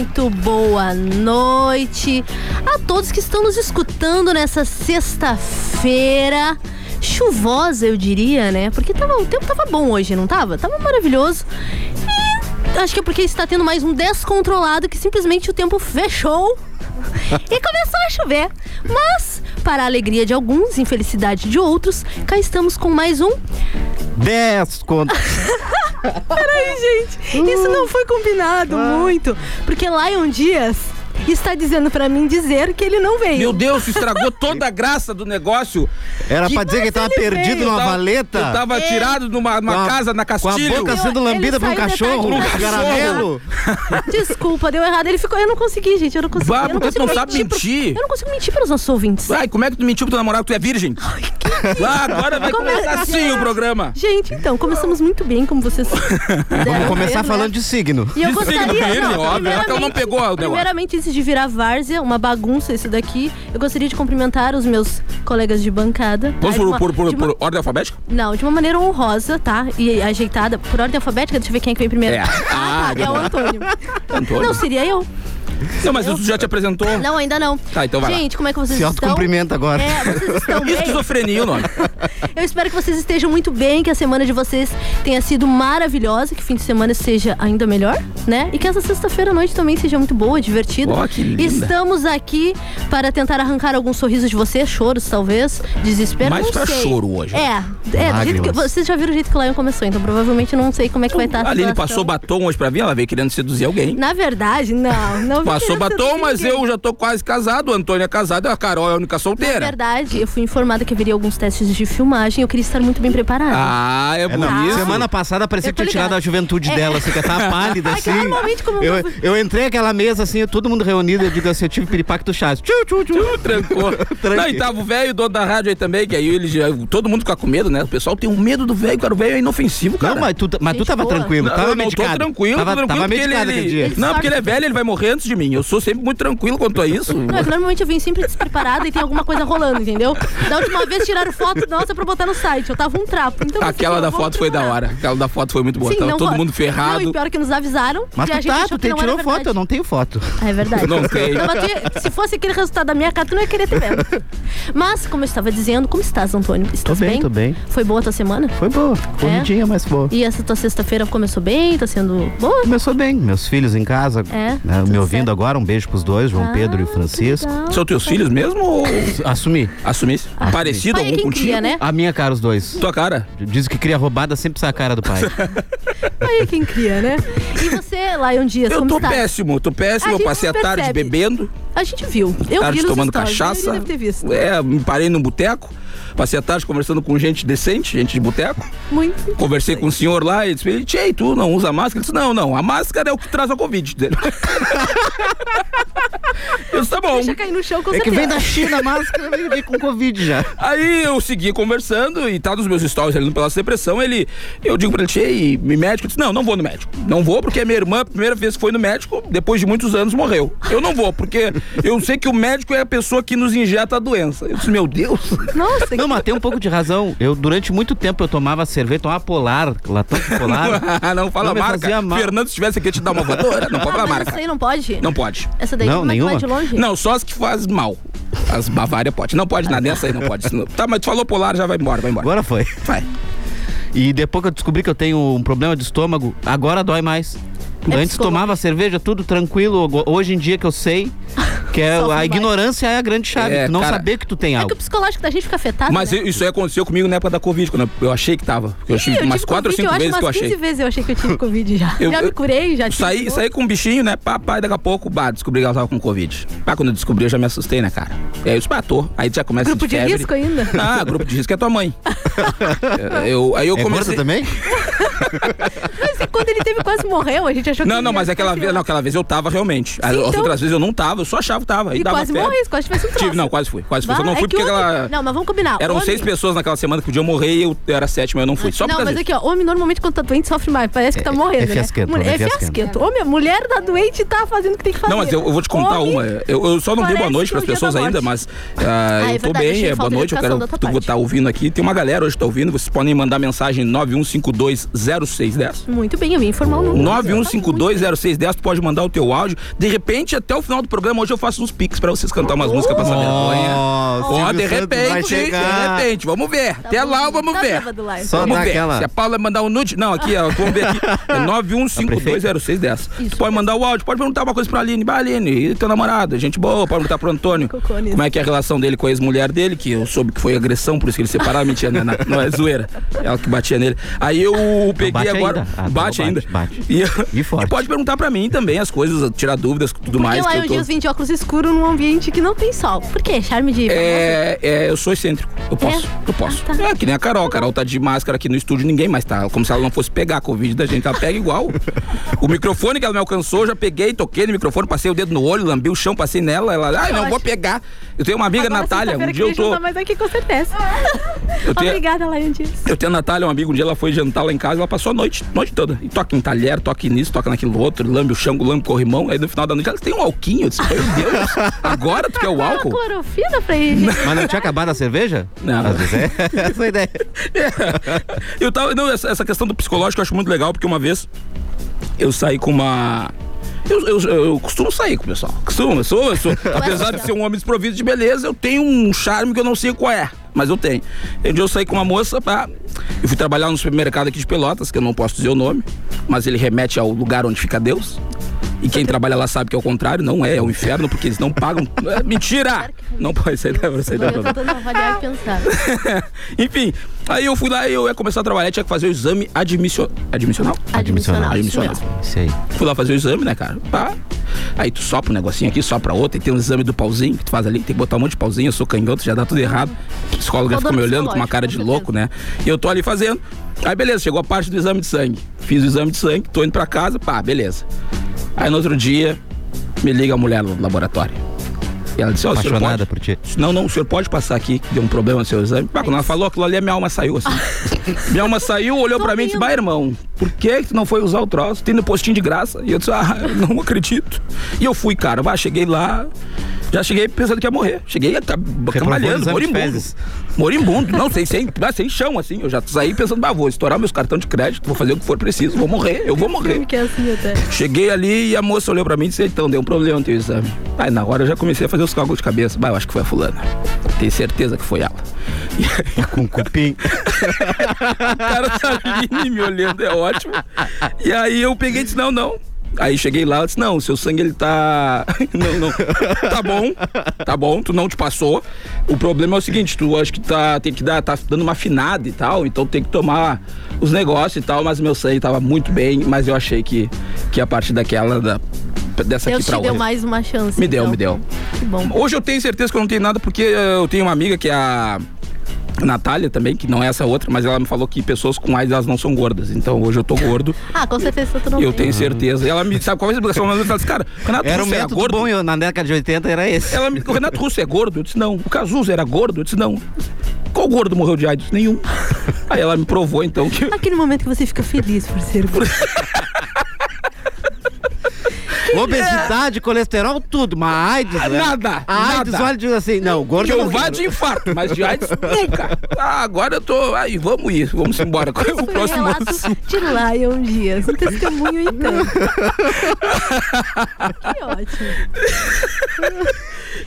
Muito boa noite a todos que estão nos escutando nessa sexta-feira chuvosa, eu diria, né? Porque tava, o tempo tava bom hoje, não tava? Tava maravilhoso. E acho que é porque está tendo mais um descontrolado que simplesmente o tempo fechou e começou a chover. Mas, para a alegria de alguns, infelicidade de outros, cá estamos com mais um 10 conto. Peraí, gente. Isso não foi combinado muito. Porque Lion Dias está dizendo pra mim dizer que ele não veio. Meu Deus, estragou toda a graça do negócio. Era Que- pra dizer que ele tava ele perdido veio. numa Eu tava- valeta. Eu tava É. tirado numa, numa a- casa na Com a Castilho. boca sendo Ele lambida por um cachorro, um caramelo. Desculpa, deu errado. Ele ficou. Eu não consegui, gente. Eu não consegui. Bah, eu não porque tu consigo não sabe mentir. pro- eu não consigo mentir para os nossos ouvintes. Ai, como é que tu mentiu pro teu namorado que tu é virgem? Ah, agora vai Como é- começar assim o programa. Gente, então, começamos muito bem, como vocês. Vamos começar falando de signo. E eu De signo gostaria. dele, não, óbvio, ela que não pegou o negócio. Primeiramente, antes de virar várzea, uma bagunça isso daqui, eu gostaria de cumprimentar os meus colegas de bancada. tá? Vamos De por, uma- por, por, uma- por ordem alfabética? Não, de uma maneira honrosa, tá? E ajeitada. Por ordem alfabética, deixa eu ver quem é que vem primeiro. É. Ah, Ah, tá. É o Antônio. Antônio. Não, seria eu. Não, mas tu já te apresentou. Não, ainda não. Tá, então vai lá. Gente, como é que vocês Se estão? autocumprimenta agora. É, vocês estão bem? Esquizofrenia o nome. Eu espero que vocês estejam muito bem, que a semana de vocês tenha sido maravilhosa, que o fim de semana seja ainda melhor, né? E que essa sexta-feira à noite também seja muito boa, divertida. Ó, que linda. Estamos aqui para tentar arrancar alguns sorrisos de vocês, choros talvez, desespero, Mais não pra sei. choro hoje. É, é, do jeito que, vocês já viram o jeito que o Lion começou, então provavelmente eu não sei como é que vai estar a A Aline situação. passou batom hoje pra vir, ela veio querendo seduzir alguém. Na verdade, não, não Passou batom, mas ninguém. eu já tô quase casado. O Antônio é casado, a Carol é a única Na solteira. verdade, eu fui informada que haveria alguns testes de filmagem, eu queria estar muito bem preparada. Ah, é É, por não. Semana passada parecia que tinha tirado a juventude É. dela, assim, que ela tava pálida, assim. normalmente como eu, eu- eu entrei naquela mesa, assim, todo mundo reunido, eu digo assim, eu tive piripacto chato. Tchu, tchu, tchu. Tu trancou. Não, e tava o velho, dono da rádio aí também, que aí ele já, todo mundo fica com medo, né? O pessoal tem um medo do velho, cara. O velho é inofensivo, cara. Não, mas tu, mas tu Gente tava boa. tranquilo, Não, tava não medicado. tô tranquilo, tava, tô tranquilo tava porque ele, medicado aquele dia. ele- Não, porque ele é velho, ele vai morrer antes de mim. Eu sou sempre muito tranquilo quanto a isso. Não, é que normalmente eu venho sempre despreparada e tem alguma coisa rolando, entendeu? Da última vez tiraram foto, nossa, pra botar no site. Eu tava um trapo. Então, Aquela da foto foi da hora. Aquela da foto foi muito boa. Sim, Tava não todo mundo Não, ferrado. e pior que nos avisaram. Mas tu gente tá, tu que te não era tirou foto, verdade. eu não tenho foto. Ah, é verdade. Não tem. Então, tu- se fosse aquele resultado da minha cara, tu não ia querer ter vendo. Mas, como eu estava dizendo, como estás, Antônio? Estás bem, tô bem. Foi boa a tua semana? Foi boa, corridinha, mas boa. E essa tua sexta-feira começou bem? Tá sendo boa? Começou bem, meus filhos em casa, É, né, me ouvindo certo. Agora, um beijo pros dois, João Ah, Pedro e Francisco. legal. São teus filhos mesmo ou Assumi. assumisse? Parecido Pai é algum quem contigo? cria, né? A minha cara, os dois. Tua cara? Diz que cria roubada sempre sai a cara do pai. Aí é quem cria, né? E você, Lion Dias, Eu como tô está? péssimo, tô péssimo. A Eu gente passei a percebe. tarde bebendo, A gente viu. Eu tarde vi nos tomando stories, cachaça. Deve ter visto. É, me parei num boteco. Passei a tarde conversando com gente decente, gente de boteco. Muito. Conversei com o senhor lá e disse: Tchê, tu não usa máscara? Ele disse: Não, não, a máscara é o que traz a Covid dele. eu disse: Tá bom. Deixa cair no chão com É que vem da China a máscara, vem, vem com Covid já. Aí eu segui conversando e tá nos meus stories ali no Palácio da Depressão. Ele, eu digo pra ele, Tchê, me médico? Ele disse, não, não vou no médico. Não vou porque a minha irmã, a primeira vez que foi no médico, depois de muitos anos, morreu. Eu não vou, porque eu sei que o médico é a pessoa que nos injeta a doença. Eu disse, meu Deus. Nossa, Não, mas tem um pouco de razão. Eu, durante muito tempo, eu tomava cerveja, tomava polar, latão de polar. não fala Não marca. mal. Fernando, se tivesse aqui te dar uma voadora, não pode ah, falar mas marca. essa aí não pode? Não pode. Essa daí Não, é nenhuma? de longe? Não, só as que faz mal. As Bavária pode. Não pode nada, nessa aí não pode. Tá, mas tu falou polar, já vai embora, vai embora. Agora foi. Vai. E depois que eu descobri que eu tenho um problema de estômago, agora dói mais. É Antes tomava cerveja, tudo tranquilo. Hoje em dia que eu sei que é, a ignorância é a grande chave. É, tu não cara, saber que tu tem É que algo. o psicológico da gente fica afetado. Mas né? isso aí aconteceu comigo na época da Covid, quando eu achei que tava. Eu Sim, tive eu umas quatro ou cinco eu vezes acho que eu umas achei. 15 vezes eu achei que eu tive Covid já. Eu- já me curei, já tive. Saí, de saí com um bichinho, né? Papai, daqui a pouco, bah, descobri que ela tava com Covid. Pá, quando eu descobri, eu já me assustei, né, cara? E aí eu disse, tô. Aí já começa Grupo de febre. risco ainda? Ah, grupo de risco é tua mãe. É, eu, aí eu É comecei. também? Mas quando ele teve quase morreu, a gente achou que Não, não, mas aquela ficar vez, não, aquela vez eu tava realmente. As Sim, então. outras vezes eu não tava, eu só achava que tava. E dava quase morreu, quase tivesse um troço. Tive, não, quase fui. Quase fui. Só não é fui que porque homem- aquela. Não, mas vamos combinar. Eram Homem- seis pessoas naquela semana que podiam morrer e eu era a sétima, eu não fui. Só por não, mas aqui, ó, homem normalmente quando tá doente sofre mais, parece que tá É- morrendo, é né? fiasquento, Mulher- é É fiasquento. fiasquento. Homem, a mulher tá doente e tá fazendo o que tem que fazer. Não, mas eu, vou te contar uma. Eu, só não dei boa noite é pras pessoas da ainda, mas ah, Ah, é eu tô bem, é boa noite. Eu quero tu estar ouvindo aqui. Tem uma galera hoje que tá ouvindo. Vocês podem mandar mensagem 91520610. Muito bem, eu vim informar o número. 91520610, tu pode mandar o teu áudio. De repente, até o final do programa, hoje eu faço uns piques pra vocês cantar umas músicas pra essa vergonha. Nossa, Ó, de Santos vai repente, de repente, vamos ver. Até bom, lá, vamos tá ver. bêbado lá, Só vamos dá ver. aquela- Se a Paula mandar um nude. Não, aqui, ó, vamos ver aqui. É 91520610. Isso. Pode mandar o áudio, pode perguntar uma coisa pra Aline. Bah, Aline, e teu namorado? Gente boa, pode perguntar pro Antônio. Como é que é a relação dele com a ex-mulher dele, que eu soube que foi agressão, por isso que eles separaram. Mentira, né? Não, é zoeira. Ela que batia nele. Aí eu peguei bate agora. ainda. Ah, tá, bate bate, ainda. bate. E, E forte. pode perguntar pra mim também as coisas, tirar dúvidas, tudo Porque mais. lá que eu eu tô... dias vim de óculos escuros num ambiente que não tem sol. Por quê? Charme de? É, é, eu sou excêntrico. Eu posso, É? eu posso. Ah, tá. É que nem a Carol. A Carol tá de máscara aqui no estúdio, ninguém mais tá. Como se ela não fosse pegar a Covid da gente. Ela pega igual. o microfone que ela me alcançou, já peguei, toquei no microfone, passei o dedo no olho, lambi o chão, passei nela. Ela, ai, não, Ótimo. vou pegar. Eu tenho uma amiga, Agora, Natália. Um sexta-feira dia eu tô. dar mais aqui com certeza. Eu tenho, Obrigada, Dias. eu tenho a Natália, uma amiga, um dia ela foi jantar lá em casa, ela passou a noite, noite toda. E toca em talher, toca nisso, toca naquilo outro, lambe o chão, lambe o corrimão. Aí no final da noite ela tem um alquinho. Eu disse, meu Deus, agora tu quer o Uma álcool? clorofila pra ele. Mas não tinha acabado a cerveja? Não. Às vezes é essa a ideia. Eu tava. Não, essa, essa questão do psicológico eu acho muito legal, porque uma vez eu saí com uma. Eu, eu, eu costumo sair com o pessoal. Costumo, eu sou, eu sou. apesar de ser um homem desprovido de beleza, eu tenho um charme que eu não sei qual é. Mas eu tenho. Um dia eu saí com uma moça pra. Eu fui trabalhar no supermercado aqui de Pelotas, que eu não posso dizer o nome, mas ele remete ao lugar onde fica Deus. E quem trabalha lá sabe que é o contrário, não é, é o inferno, porque eles não pagam. É, mentira! Não pode sair da sair da Eu tô avaliar e pensar. Enfim, aí eu fui lá e eu ia começar a trabalhar, tinha que fazer o exame admissio... admissional. Admissional. Admissional. isso aí. Fui lá fazer o exame, né, cara? Pá. Aí tu sopra um negocinho aqui, sopra outro, e tem um exame do pauzinho que tu faz ali, tem que botar um monte de pauzinho, eu sou canhoto, já dá tudo errado. A psicóloga Todo fica me olhando com uma cara de louco, né? E eu tô ali fazendo. Aí beleza, chegou a parte do exame de sangue. Fiz o exame de sangue, tô indo pra casa, pá, beleza. Aí no outro dia, me liga a mulher no laboratório. E ela disse, ó, o senhor Apaixonada pode... por ti. Não, não, o senhor pode passar aqui, que deu um problema no seu exame. Pá, quando ela falou aquilo ali, a minha alma saiu assim. minha alma saiu, olhou pra mim e disse, bah, irmão, por que que tu não foi usar o troço? Tem no postinho de graça. E eu disse, ah, eu não acredito. E eu fui, cara, bah, cheguei lá, já cheguei pensando que ia morrer. Cheguei tá, cambalhando, moribundo. Moribundo, não, sem, sem, ah, sem chão, assim. Eu já saí pensando, bah, vou estourar meus cartões de crédito, vou fazer o que for preciso, vou morrer, eu vou morrer. Que é assim até. Cheguei ali e a moça olhou pra mim e disse, então, deu um problema no teu exame. Aí na hora eu já comecei a fazer os cálculos de cabeça. Bah, eu acho que foi a fulana. Tenho certeza que foi ela. E aí, Com cupim. o cara tá ali me olhando, é ótimo. E aí eu peguei e disse, não, não. Aí cheguei lá, ela disse, não, seu sangue ele tá. Não, não. Tá bom, tá bom, tu não te passou. O problema é o seguinte, tu acho que tá, tem que dar, tá dando uma afinada e tal, então tem que tomar os negócios e tal, mas meu sangue tava muito bem, mas eu achei que, que a partir daquela, da, dessa Deus aqui pra te deu outra. mais uma chance. Me deu, então. me deu. Que bom. Hoje eu tenho certeza que eu não tenho nada, porque eh, eu tenho uma amiga que é a. Natália também, que não é essa outra, mas ela me falou que pessoas com AIDS elas não são gordas. Então hoje eu tô gordo Ah, com certeza tu não eu tem. tenho certeza. Ela me sabe qual é a explicação? Ela disse, cara, o Renato Era um Russo era método gordo. bom, eu, na década de 80 era esse. Ela me, o Renato Russo é gordo? Eu disse, não. O Cazuza era gordo? Eu disse, não. Qual gordo morreu de AIDS? Nenhum. Aí ela me provou, então, que. Aquele momento que você fica feliz por ser gordo. Obesidade, colesterol, tudo. Mas AIDS. Ah, né? nada, A AIDS, nada. olha, diz assim, não, gordo Que eu não vá de infarto, mas de AIDS nunca. Ah, agora eu tô. Aí, vamos ir, vamos embora. O Foi um próximo relato de Lion Dias. Um testemunho então. que ótimo.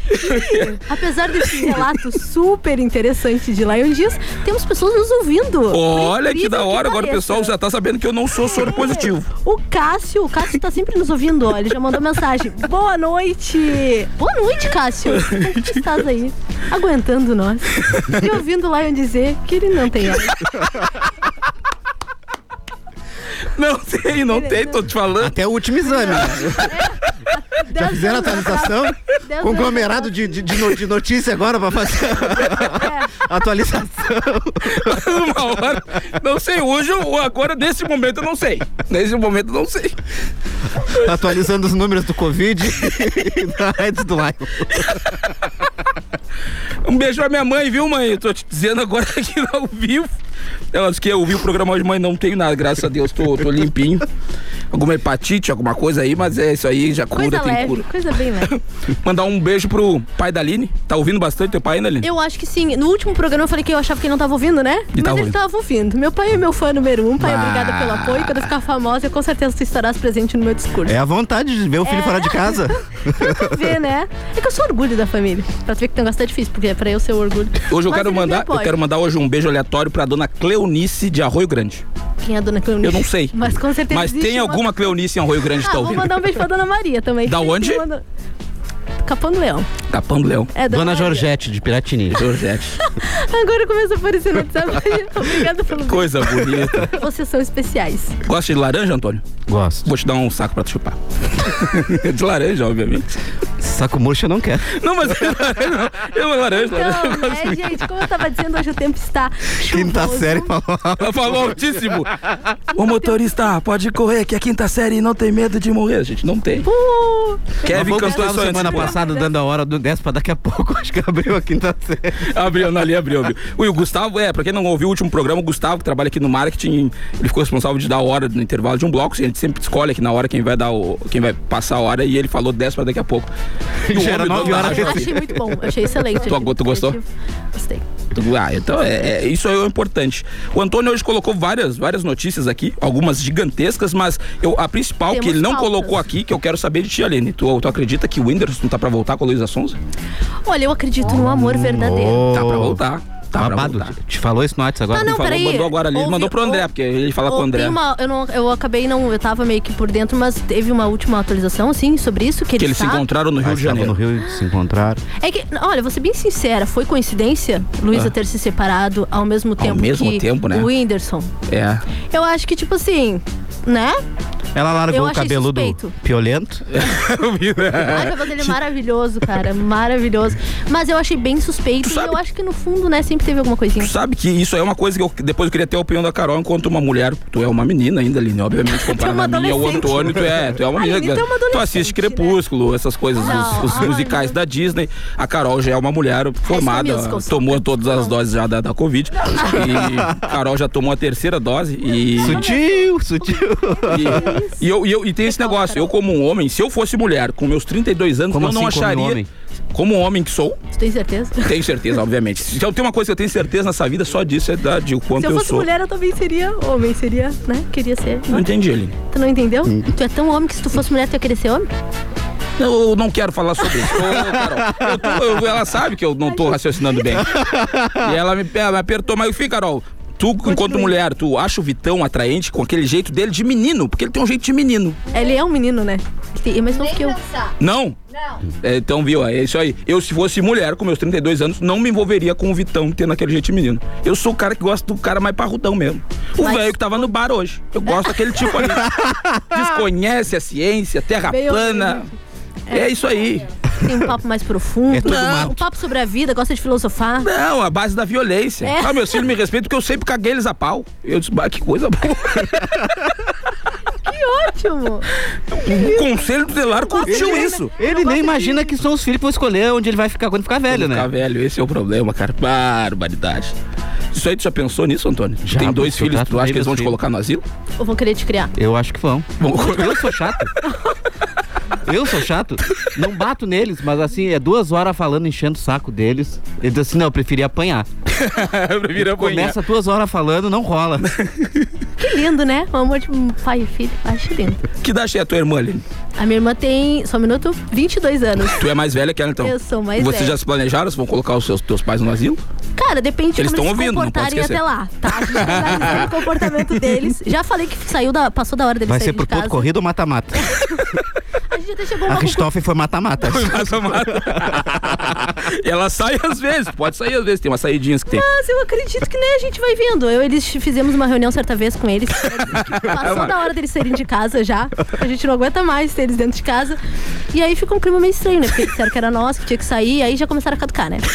E, apesar desse relato super interessante de Lion Dias, temos pessoas nos ouvindo. Olha que da hora, agora o pessoal já tá sabendo que eu não sou soro positivo. O Cássio, o Cássio tá sempre nos ouvindo, ó. Já mandou mensagem. Boa noite! Boa noite, Cássio! Como que estás aí? Aguentando nós. E ouvindo o Lion dizer que ele não tem AIDS. Não tem, não tem, tô te falando. Até o último exame. né? Dez fizeram atualização? Dez Conglomerado de, de, de no- de notícia agora pra fazer a atualização. Uma hora. Não sei, hoje ou agora, nesse momento eu não sei. Nesse momento eu não sei. Atualizando os números do Covid e da AIDS do Lion. Um beijo pra minha mãe, viu, mãe? Eu tô te dizendo agora aqui ao vivo. Ela disse que eu vi o programa hoje, mãe, não tenho nada, graças a Deus, tô, tô limpinho. Alguma hepatite, alguma coisa aí, mas é isso aí, já cura, tem leve, cura. coisa bem leve. Mandar um beijo pro pai da Aline. Tá ouvindo bastante teu pai ainda, Aline? Eu acho que sim. No último programa eu falei que eu achava que ele não tava ouvindo, né? Mas tava ele ouvindo. tava ouvindo. Meu pai é meu fã número um. Pai, Ah. obrigada pelo apoio. Quando eu ficar famosa, eu com certeza tu estarás presente no meu discurso. É a vontade de ver o filho fora de casa. Pra tu ver, né? É que eu sou orgulho da família. Pra tu ver que negócio tá difícil, porque é pra eu ser o orgulho. Hoje eu Mas quero me mandar, eu quero mandar hoje um beijo aleatório pra dona Cleonice de Arroio Grande. Quem é a dona Cleonice? Eu não sei. Mas com certeza Mas tem uma- alguma Cleonice em Arroio Grande que Ah, tá vou mandar um beijo pra dona Maria também. Da onde? Capão do Leão. Capão do Leão. É, Dona. Georgette, de Piratini. Georgette. Agora começa a aparecer no WhatsApp. Obrigada pelo beijo. Coisa bonita. Vocês são especiais. Gosta de laranja, Antônio? Gosto. Vou te dar um saco pra tu chupar. de laranja, obviamente. Saco murcho eu não quero. Não, mas é laranja, não. É uma laranja. laranja. Então, né, gente, como eu tava dizendo, hoje o tempo está chuvoso. Quinta série falou. Ela falou altíssimo. Ô motorista, pode correr, que a quinta série não tem medo de morrer. Gente, não tem. Uh, Kevin cantou isso semana passada dando a hora do 10 pra daqui a pouco. Acho que abriu a quinta série. Abriu, não, ali abriu, abriu. Ui, o Gustavo, é, pra quem não ouviu o último programa, o Gustavo, que trabalha aqui no marketing, ele ficou responsável de dar a hora no intervalo de um bloco. A gente sempre escolhe aqui na hora quem vai dar o. quem vai passar a hora e ele falou 10 pra daqui a pouco. O Já era horas. eu achei muito bom, achei excelente. Tu- tu gostou? Gostei. Ah, então é, é- isso é o importante. O Antônio hoje colocou várias, várias notícias aqui, algumas gigantescas, mas eu, a principal que Temos ele não pautas. colocou aqui, que eu quero saber de ti, Aline. Tu, tu acredita que o Whindersson tá pra voltar com a Luísa Sonza? Olha, eu acredito no amor verdadeiro. Tá pra voltar. Tá Babado. Te falou isso no WhatsApp agora? Ah, não, Ele falou, peraí. mandou agora ali, ele Houve- mandou pro André, houve- porque ele fala com o Ou André. uma- eu, não, eu acabei não, eu tava meio que por dentro, mas teve uma última atualização, assim, sobre isso, que Que ele eles se está- encontraram no Rio Ah, de Janeiro. no Rio se encontraram. É que, olha, vou ser bem sincera, foi coincidência Luísa Ah. ter se separado ao mesmo tempo mesmo que tempo, né? o Whindersson. É. Eu acho que, tipo assim, né? Ela largou o cabeludo suspeito. piolento. Ai, o cabelo dele é maravilhoso, cara. Maravilhoso. Mas eu achei bem suspeito. E eu acho que no fundo, né, sempre teve alguma coisinha. Tu sabe que isso aí é uma coisa que eu depois eu queria ter a opinião da Carol enquanto uma mulher. Tu é uma menina ainda, Aline, obviamente, comparado uma a mim e ao. Antônio, tu é, tu é uma menina. Aline, tu é uma tu assiste né? Crepúsculo, essas coisas, Não, os, os ai, musicais não. da Disney. A Carol já é uma mulher formada, Musical, sim. tomou todas as doses já da, da Covid. E a Carol já tomou a terceira dose e. Sutil, sutil. E, e eu, e, eu, e tem esse negócio, eu como um homem, se eu fosse mulher, com meus 32 anos, Como eu não assim, como acharia. homem? Como homem que sou, Tu tem certeza? tenho certeza, obviamente. Eu tenho uma coisa eu tenho certeza nessa vida, só disso é da, de o quanto Se eu eu fosse sou. mulher, eu também seria homem. Seria, né? Queria ser. Não entendi, Aline. Tu não entendeu? Hum. Tu é tão homem que se tu fosse mulher, tu ia querer ser homem? Eu não quero falar sobre isso. Ô, Carol, eu tô- eu- ela sabe que eu não tô raciocinando bem. E ela me, ela me apertou, mas enfim, Carol. Tu, enquanto mulher, tu acha o Vitão atraente com aquele jeito dele de menino? Porque ele tem um jeito de menino. Ele é um menino, né? Mais novo que eu. Não? É, então, viu? É isso aí. Eu, se fosse mulher, com meus 32 anos, não me envolveria com o Vitão tendo aquele jeito de menino. Eu sou o cara que gosta do cara mais parrudão mesmo. O Mas- velho que tava no bar hoje. Eu gosto daquele tipo ali. Desconhece a ciência, terra Bem plana. É isso aí. Tem um papo mais profundo. É tudo um mato. papo sobre a vida, gosta de filosofar. Não, a base da violência. É. Ah, meus filhos me respeitam porque eu sempre caguei eles a pau. Eu disse, bah, que coisa boa. Que ótimo! O conselho tutelar curtiu isso. Ele nem imagina que são os filhos que vão escolher onde ele vai ficar quando ficar velho, Ficar né? velho, esse é o problema, cara. Barbaridade. Isso aí tu já pensou nisso, Antônio? Já, tem dois filhos, tu acha que eles vão meus te colocar no asilo? Eu vou querer te criar. Eu acho que vão. Vão Eu sou chato. Eu sou chato. Não bato neles, mas assim, é duas horas falando, enchendo o saco deles. Eles dizem assim, não, eu preferia apanhar. eu prefiro apanhar. Começa duas horas falando, não rola. Que lindo, né? O amor de pai e filho. Acho lindo. Que idade é a tua irmã, Aline? A minha irmã tem, só um minuto, 22 anos. Tu é mais velha que ela, então? Eu sou mais Vocês velha. já se planejaram? Vocês vão colocar os seus teus pais no asilo? Cara, depende de Eles como tão eles se comportarem até lá, tá? A o comportamento deles. Já falei que saiu da, passou da hora deles Vai ser por de ponto corrido ou mata-mata? A gente até chegou A foi mata-mata. Mata, mata. E ela sai às vezes, pode sair às vezes, tem umas saidinhas que tem. Mas eu acredito que nem a gente vai vendo. Eu eles fizemos uma reunião certa vez com eles. Passou da hora deles saírem de casa já. A gente não aguenta mais ter eles dentro de casa. E aí ficou um clima meio estranho, né? Porque disseram que era nós, que tinha que sair. Aí já começaram a caducar, né?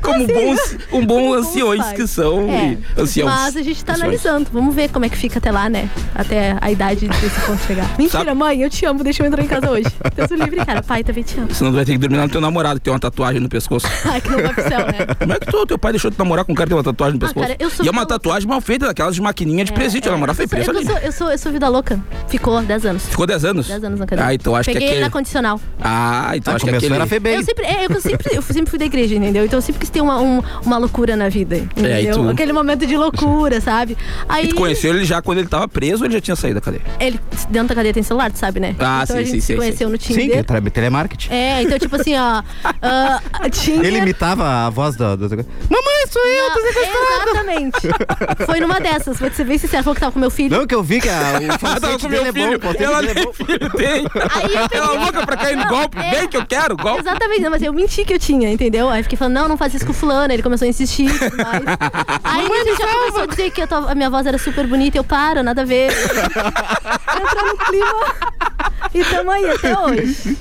Como Assim, bons, um bom como anciões que são. É, e anciãos. Mas a gente tá Anciões. analisando. Vamos ver como é que fica até lá, né? Até a idade desse ponto chegar. Mentira, Sabe- mãe, eu te amo. Deixa eu entrar em casa hoje. Deus o livre, cara. Pai, também te amo. Senão tu vai ter que dormir lá no teu namorado, que tem uma tatuagem no pescoço. Ai, que não vai pro céu, né? Como é que tu, teu pai deixou de namorar com um cara que tem uma tatuagem no Ah, pescoço? cara, eu sou e é uma tatuagem mal feita, daquelas de maquininha de presídio. Ela namorava foi eu sou, preso eu, ali. sou, eu, sou, eu sou vida louca. Ficou 10 anos. Ficou 10 anos? 10 anos na cadeia. Ah, então acho Peguei que é ele aquele... na condicional. Ah, então Ah, acho que é aquele... era FEBEM. Eu sempre, é, eu sempre, eu sempre fui da igreja, entendeu? Então eu sempre quis ter uma, um- uma loucura na vida, entendeu? É, e tu- Aquele momento de loucura, sabe? Aí E tu conheceu ele já quando ele tava preso ou ele já tinha saído da cadeia? ele dentro da cadeia tem celular, tu sabe, né? Ah, então sim, a gente sim, se sim, conheceu no Sim, que é Tinder. tra- telemarketing. É, então tipo assim, ó, ah, tinha Ele imitava a voz do... Mamãe, sou eu, tô sequestrado. Exatamente. Foi numa dessas, vou te ser bem sincero, falou que tava com meu filho. Não, que eu vi que a, o falsete com dele é bom. o falsete Ela dele é nem bom. filho tem. Aí eu peguei- Ela é louca pra cair no Não, golpe. é. Bem que eu quero, golpe. Exatamente, não, mas eu menti que eu tinha, entendeu? Aí fiquei falando, não, não faz isso com o fulano. Ele começou a insistir e tudo mais. Aí ele já começou a dizer que a, tua- a minha voz era super bonita. Eu, para, nada a ver. Entrou no clima. E tamo aí até hoje.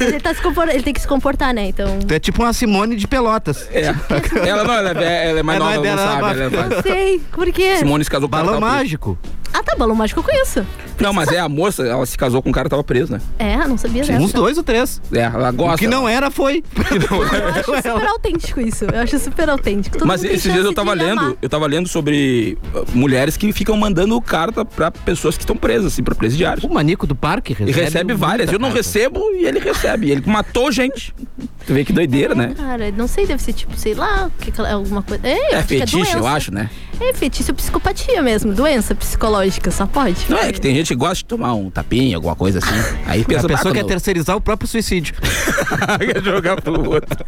Ele, tá se compor- ele tem que se comportar, né? Então. Tu é tipo uma Simone de Pelotas. É. Ela não, ela é, ela é mais Ela nova, é ela não dela, sabe. ela é mais- Sei, por quê? Simone se casou com Balão preso. mágico. Ah, tá, balão mágico eu conheço. Não, mas é a moça, ela se casou com um cara que tava preso, né? É, não sabia dessa. Uns dois ou três. É, ela gosta. O que não era foi. Eu acho super autêntico isso. Eu acho super autêntico. Todo Mas mundo tem esses dias eu tava de lendo, amar. eu tava lendo sobre uh, mulheres que ficam mandando carta pra pessoas que estão presas, assim, pra presidiários. O manico do parque E recebe. recebe várias. muita Eu não carta. recebo e ele recebe. Ele matou gente. Tu vê que doideira, né? Cara, não sei, deve ser tipo, sei lá, que que- alguma coisa. É, eu É acho que fetiche, eu doença. acho, né? É fetiche ou psicopatia mesmo, doença psicológica, só pode. Não é que tem gente que gosta de tomar um tapinha, alguma coisa assim. Aí pensa, A pessoa "Ah, quer quando- terceirizar o próprio suicídio. quer jogar pro outro.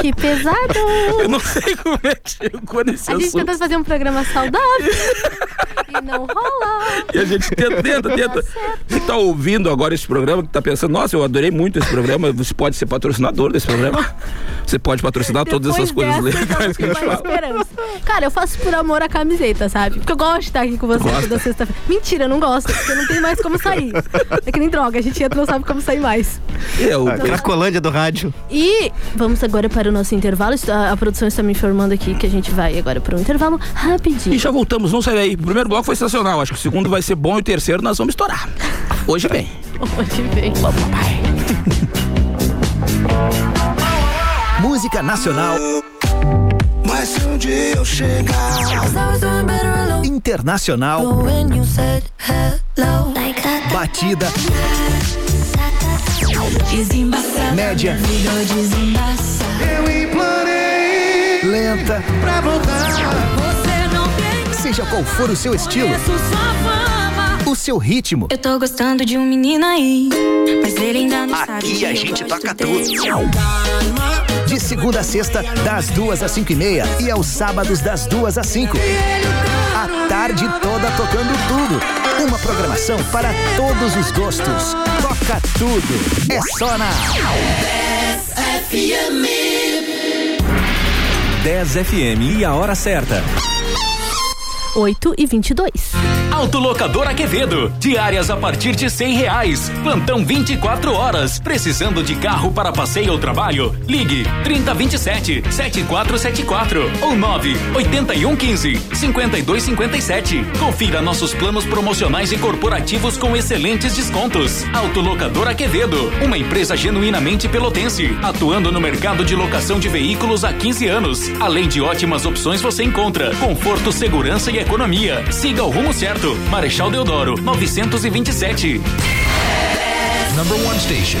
Que pesado! Eu não sei como é que chegou nesse A gente assunto. tenta fazer um programa saudável e não rola. E a gente tenta, tenta, tenta. Você que tá ouvindo agora esse programa, que tá pensando, nossa, eu adorei muito esse programa, você pode ser patrocinador desse programa. Você pode patrocinar todas essas Depois coisas dessa, legais que a gente fala. esperança. Cara, eu faço por amor à camiseta, sabe? Porque eu gosto de estar aqui com vocês Gosta? toda sexta-feira. Mentira, eu não gosto, porque não tem mais como sair. É que nem droga, a gente entra e não sabe como sair mais. Eu, A Cracolândia do rádio. E vamos agora para o nosso intervalo. A, a produção está me informando aqui que a gente vai agora para um intervalo rapidinho. E já voltamos, não sai daí. O primeiro bloco foi sensacional. Acho que o segundo vai ser bom e o terceiro nós vamos estourar. Hoje vem. Hoje vem. Vamos, papai. Música nacional, Mas se um dia eu chegar. Internacional, batida, média, Eu implorei lenta, pra voltar. Seja qual for o seu estilo, o seu ritmo. Eu tô gostando de um menino aí, mas ele ainda não sabe. Aqui a gente toca dele. De segunda a sexta, das duas às cinco e meia e aos sábados das duas às cinco. A tarde toda tocando tudo. Uma programação para todos os gostos. Toca tudo. É só na 10 FM e a hora certa. 8 e 22. Autolocadora Quevedo. Diárias a partir de cem reais. Plantão 24 horas. Precisando de carro para passeio ou trabalho? Ligue 3027 7474 ou 9 8115 5257. Confira nossos planos promocionais e corporativos com excelentes descontos. Autolocadora Quevedo. Uma empresa genuinamente pelotense. Atuando no mercado de locação de veículos há 15 anos. Além de ótimas opções, você encontra conforto, segurança e economia. Siga o rumo certo. Marechal Deodoro, 927. Number one station.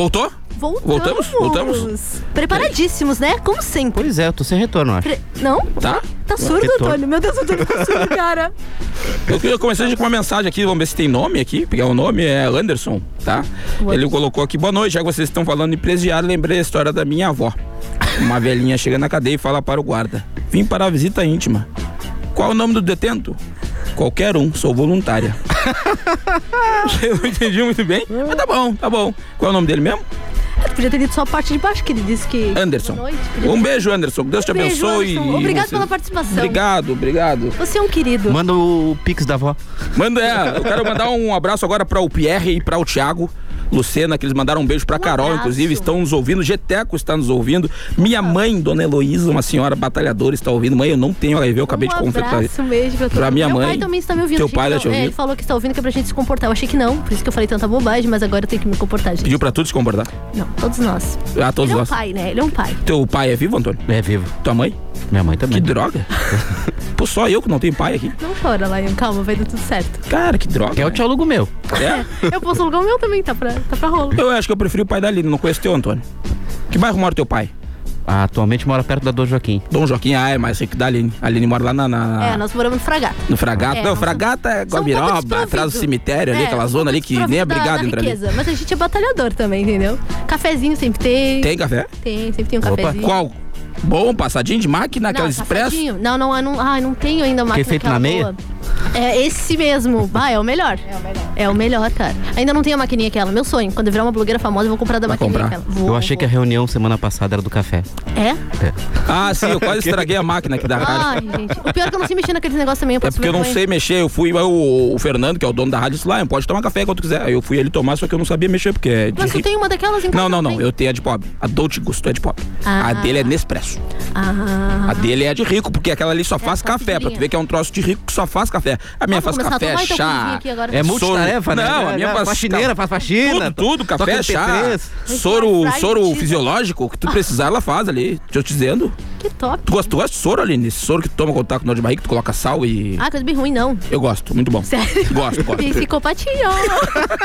Voltou? Voltamos. Voltamos? Voltamos? Preparadíssimos, né? Como sempre. Pois é, eu tô sem retorno, eu acho. Pre- Não? Tá? Tá surdo, Retorno. Antônio? Meu Deus, o Antônio tá surdo, cara. Eu queria começar com uma mensagem aqui, vamos ver se tem nome aqui. Pegar o nome, é Anderson, tá? Ele colocou aqui, boa noite, já que vocês estão falando em presidiário, lembrei a história da minha avó. Uma velhinha chega na cadeia e fala para o guarda: Vim para a visita íntima. Qual o nome do detento? Qualquer um, sou voluntária. Eu não entendi muito bem, mas tá bom, tá bom. Qual é o nome dele mesmo? Eu podia ter dito só a parte de baixo, que ele disse que. Anderson. Boa noite. Um ter- beijo, Anderson. Deus te Um beijo, abençoe. Anderson. e Obrigado você- pela participação. Obrigado, obrigado. Você é um querido. Manda o Pix da avó. Manda, é, eu quero mandar um abraço agora para o Pierre e para o Thiago. Lucena, que eles mandaram um beijo pra Carol, abraço. inclusive, estão nos ouvindo. Geteco está nos ouvindo. Minha mãe, Dona Heloísa, uma senhora batalhadora, está ouvindo. Mãe, eu não tenho HIV, eu acabei de um confessar. abraço, um beijo pra, Pra minha Meu mãe. pai também está me ouvindo. Teu pai tá te não. É, ouvindo? ele falou que está ouvindo que é pra gente se comportar. Eu achei que não, por isso que eu falei tanta bobagem, mas agora eu tenho que me comportar, gente. Pediu pra tudo se comportar? Não, todos nós. Ah, todos ele é um nós. pai, né? Ele é um pai. Teu pai é vivo, Antônio? É vivo. Tua mãe? Minha mãe também. Que droga. Pô, só eu que não tenho pai aqui. Não chora, Lion. Calma, vai dar tudo certo. Cara, que droga. Quer eu te alugo o meu. É? Eu posso alugar o meu também, tá pra, tá pra rolo. Eu acho que eu preferi o pai da Aline, não conheço teu, Antônio. Que bairro mora teu pai? Ah, atualmente mora perto da Dom Joaquim. Dom Joaquim, ah, é mais rico da Aline. A Aline mora lá na... na- É, nós moramos no Fragata. No Fragata? É, não, Fragata é um Guabiroba, atrás do cemitério ali, É, aquela um zona ali que nem é obrigado entrar ali. Mas a gente é batalhador também, entendeu? Cafezinho sempre tem. Tem café? Tem, sempre tem um cafezinho. Qual? Bom, passadinho de máquina, Não, aquela expresso? passadinho. Não, não, eu não, ai, não tenho ainda máquina feito aquela na meia? É esse mesmo. Ah, é o melhor. É o melhor. É o melhor, cara. Ainda não tenho a maquininha aquela. Meu sonho. Quando eu virar uma blogueira famosa, eu vou comprar da Vai maquininha comprar. aquela. Vou, eu achei que a reunião semana passada era do café. É? Ah, sim, eu quase estraguei a máquina aqui da rádio. Ai, gente. O pior é que eu não sei mexer naqueles negócios também. Eu É porque eu não sei mexer, eu fui, mas o, o Fernando, que é o dono da rádio, disse lá, pode tomar café quando quiser. Aí eu fui ele tomar, só que eu não sabia mexer, porque é de Mas tu tem uma daquelas em casa Não, não, não, também? eu tenho a de pobre. A Dolce Gusto é de pobre. Ah. A dele é Nespresso. Ah. A dele é de rico, porque aquela ali só faz café, pra tu ver que é um troço de rico que só faz café. A minha faz café, tomar, então, chá. aqui agora. É multitarefa, né? Não, a minha É, faz faxineira, faz faxina, Tudo, tudo, café, chá. P3. Soro, soro fisiológico, o que tu precisar, ela faz ali. Tô te dizendo. Que top. Tu gosta, tu gosta de soro, Aline? Esse soro que tu toma quando tá com dor de barriga, que tu coloca sal e. Ah, coisa bem ruim, não. Eu gosto, muito bom. Sério? Gosto, gosto. Psicopatia.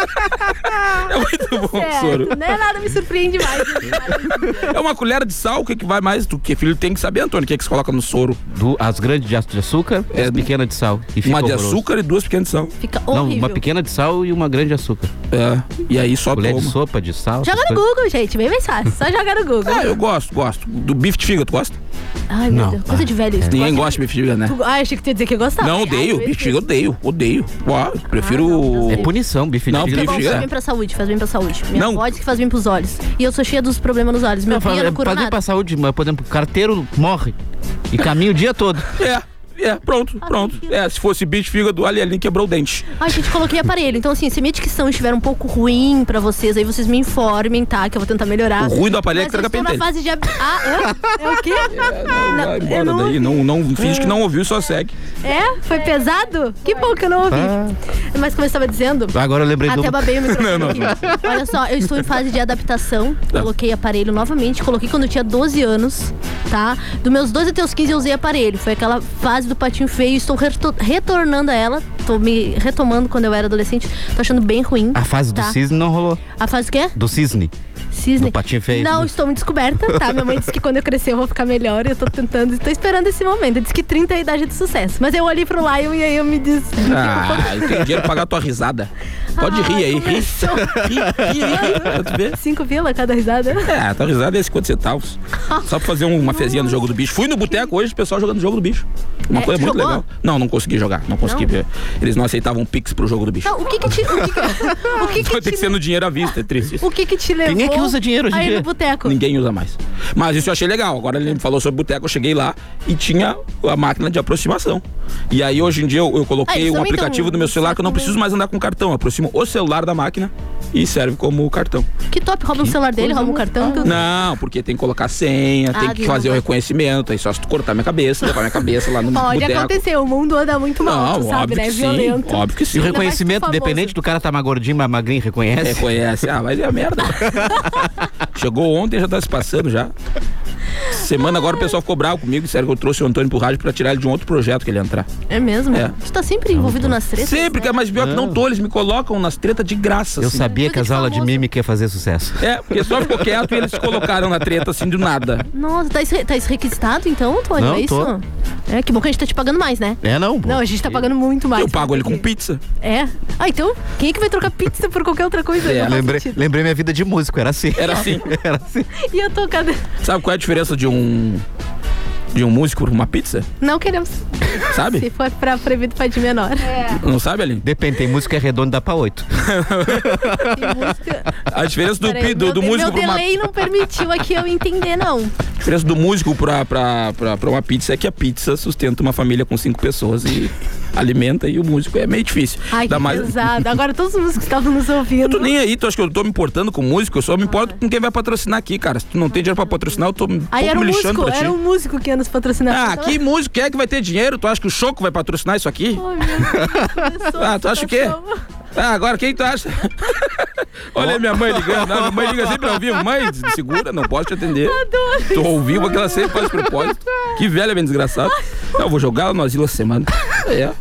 É muito bom o soro. Não é nada me surpreende mais. É uma colher de sal, o que, que vai mais? Tu, que filho tem que saber, Antônio, o que, que se coloca no soro? Du- as grandes de, de açúcar e as pequenas de sal. E fica Uma de horroroso. açúcar e duas pequenas de sal. Fica Não, horrível. uma pequena de sal e uma grande de açúcar. É, e aí só Colher de toma. sopa de sal. Joga no coisas. Google, gente. Bem mais fácil. Só jogar no Google. Ah, eu gosto, gosto. Do bife de fígado, tu gosta? Ai, meu Não. Deus. Coisa de velho isso. Ninguém gosta de fígado, né? Tu- Ah, achei que tu ia dizer que eu gostava. Não, Ai, odeio. fígado, Deus. odeio. Odeio. Uau, prefiro. É punição, de Não, fígado. É faz fígado. bem pra saúde, faz bem pra saúde. Minha Não. avó diz que faz bem pros olhos. E eu sou cheia dos problemas nos olhos. Meu Não, filho faz, não cura faz bem pra saúde, mas, por exemplo, carteiro morre e caminha o dia todo. É, é, pronto, pronto. É, se fosse de fígado, ali, ali quebrou o dente. Ai, gente, coloquei aparelho. Então, assim, se minha dicção estiver um pouco ruim pra vocês, aí vocês me informem, tá? Que eu vou tentar melhorar. O ruim do aparelho é que Mas eu traga estou na fase de... Ah, hã? é o quê? Não, Vai eu embora não daí. Não, não, finge que não ouviu, só segue. É? Foi pesado? Que bom que eu não ouvi. Mas como eu estava dizendo... Agora eu lembrei do. Até babei o microfone Não, não. Olha só, eu estou em fase de adaptação. Tá. Coloquei aparelho novamente. Coloquei quando eu tinha 12 anos, tá? Dos meus 12 até os 15 eu usei aparelho. Foi aquela fase do patinho feio. Estou reto- retornando a ela. Tô me retomando quando eu era adolescente. Tô achando bem ruim. A fase do tá? cisne não rolou. A fase quê? Do cisne. Cisne. Do patinho feio. Não, estou muito descoberta, tá? Minha mãe disse que quando eu crescer eu vou ficar melhor. Eu tô tentando, estou esperando esse momento. Disse que 30 é a idade do sucesso. Mas eu olhei pro Lion e aí eu me disse. Ah, eu tenho dinheiro pra pagar tua risada. Pode Ah, rir aí, ri. começou. Ri, ri. Cinco pila cada risada? É, tua risada é 50 centavos. Só pra fazer uma fezinha no jogo do bicho. Fui no boteco hoje, o pessoal jogando jogo do bicho. Uma É, coisa muito jogou? legal. Não, não consegui jogar. Não consegui Não? ver. Eles não aceitavam Pix pro jogo do bicho. Não, o que que te. O que que, o que, que ter te que ser no dinheiro à vista, é triste. O que que te levou? Quem é que usa dinheiro hoje em aí dia? no boteco? Ninguém usa mais. Mas isso eu achei legal. Agora ele me falou sobre boteco, eu cheguei lá e tinha a máquina de aproximação. E aí hoje em dia eu, eu Ah, coloquei eles um também aplicativo do meu celular que eu não preciso mais andar com cartão. Eu aproximo o celular da máquina e serve como cartão. Que top, rouba o celular dele, rouba o cartão, tudo. Não, porque tem que colocar senha, tem Ah, que não fazer o reconhecimento, aí só se tu cortar minha cabeça, levar minha cabeça lá no Pode boteco. acontecer, o mundo anda muito mal, Não, tu sabe, óbvio né? que sim, Violento. óbvio que E sim. o Ainda mais reconhecimento, famoso. independente do cara tá mais gordinho, mais magrinho, reconhece. Reconhece. Ah, mas é a merda. Chegou ontem já tá se passando já. Semana agora o pessoal ficou bravo comigo, disseram que eu trouxe o Antônio pro rádio pra tirar ele de um outro projeto que ele ia entrar. É mesmo? É. Tu tá sempre envolvido nas tretas? Sempre, que é mais pior que não tô, eles me colocam nas tretas de graça. Eu assim. sabia que as aulas de mímica ia fazer sucesso. É, porque só ficou quieto e eles se colocaram na treta assim do nada. Nossa, tá, esre- tá requisitado então, Antônio? Não, é isso? tô. É, que bom que a gente tá te pagando mais, né? É, não? pô. Não, a gente tá pagando muito mais. Eu pago ele com pizza. É? Ah, então, quem é que vai trocar pizza por qualquer outra coisa? É, Lembrei, lembrei minha vida de músico, era assim. Era assim. era assim. E eu tô cada... Sabe qual é a diferença de um de um músico por uma pizza? Não queremos. Sabe? Se for pra proibido pra de menor. É. Não sabe, Aline? Depende, tem música que redonda dá pra oito. A diferença do, Peraí, do, meu, do de- músico meu pra uma delay não permitiu aqui eu entender, não. A diferença do músico pra, pra, pra, pra uma pizza é que a pizza sustenta uma família com cinco pessoas e alimenta e o músico é meio difícil. Ai, Dá que mais... pesado. Agora todos os músicos estavam nos ouvindo. Eu tô nem aí, tu acha que eu tô me importando com músico? Eu só me importo com quem vai patrocinar aqui, cara. Se tu não tem dinheiro pra patrocinar, eu tô um Aí era um me lixando músico, era um músico que ia nos patrocinar. Ah, que músico quem é que vai ter dinheiro? Tu acha que o Choco vai patrocinar isso aqui? Deus, Ah, tu acha o quê? Ah, agora quem tu acha? Olha minha mãe ligando. Ah, minha mãe liga sempre ao vivo. Mãe, segura, não posso te atender. Tô ao vivo, aquela sempre faz propósito. Que velha, bem desgraçada. Não, vou jogar ela no asilo essa semana. É.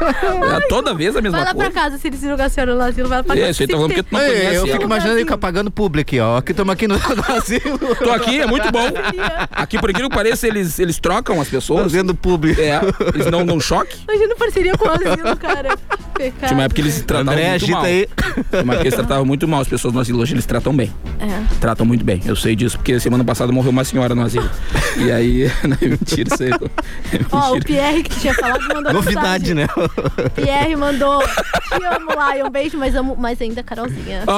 É toda vez a mesma Vai lá coisa. pra casa, se eles jogar a senhora no asilo, vai lá pra É, casa. isso aí tá falando porque tu não Ei, conhece eu fico imaginando ele pagando público aqui, ó. Aqui estamos aqui no, no asilo. Tô aqui, é muito bom. Aqui, por aquilo que pareça, eles, eles trocam as pessoas. Fazendo público. É, eles não dão choque. Imagina parceria com o asilo, cara. Pecado. Tinha uma época que eles tratavam André, muito agita mal. aí. Tinha uma época que eles tratavam muito mal as pessoas no asilo. Hoje eles tratam bem. É. Tratam muito bem. Eu sei disso, porque semana passada morreu uma senhora no asilo. E aí, não é mentira isso aí. É Ó, o. Pierre que tinha falado mandou Novidade, mensagem. né? Pierre mandou. Te amo, Lion. Um beijo, mas amo mais ainda, Carolzinha. Oh,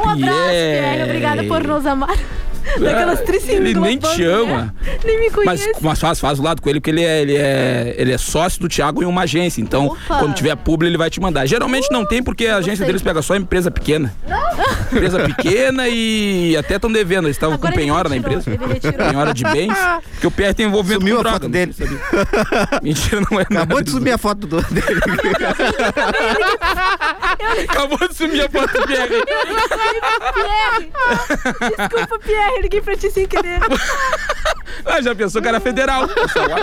Um abraço, Pierre. Obrigada por nos amar. Daquelas tricinhas Ele nem te ama. né? Nem me Mas, conhece. mas faz, faz o lado com ele, porque ele é, ele, é, ele é sócio do Thiago em uma agência. Então, Opa. quando tiver publi, ele vai te mandar. Geralmente não tem, porque a agência deles pega só empresa pequena. Empresa pequena e até estão devendo. Eles estavam com penhora na retirou, empresa. ele retirou. Penhora de bens. Porque o PR tem envolvimento Sumiu com a droga. foto não dele. sabia. Mentira, não é Acabou nada. de sumir a foto do, dele. Acabou de sumir a foto do PR. Pierre! Desculpa, Pierre. Liguei pra ti sem querer. Ah, já pensou que era federal.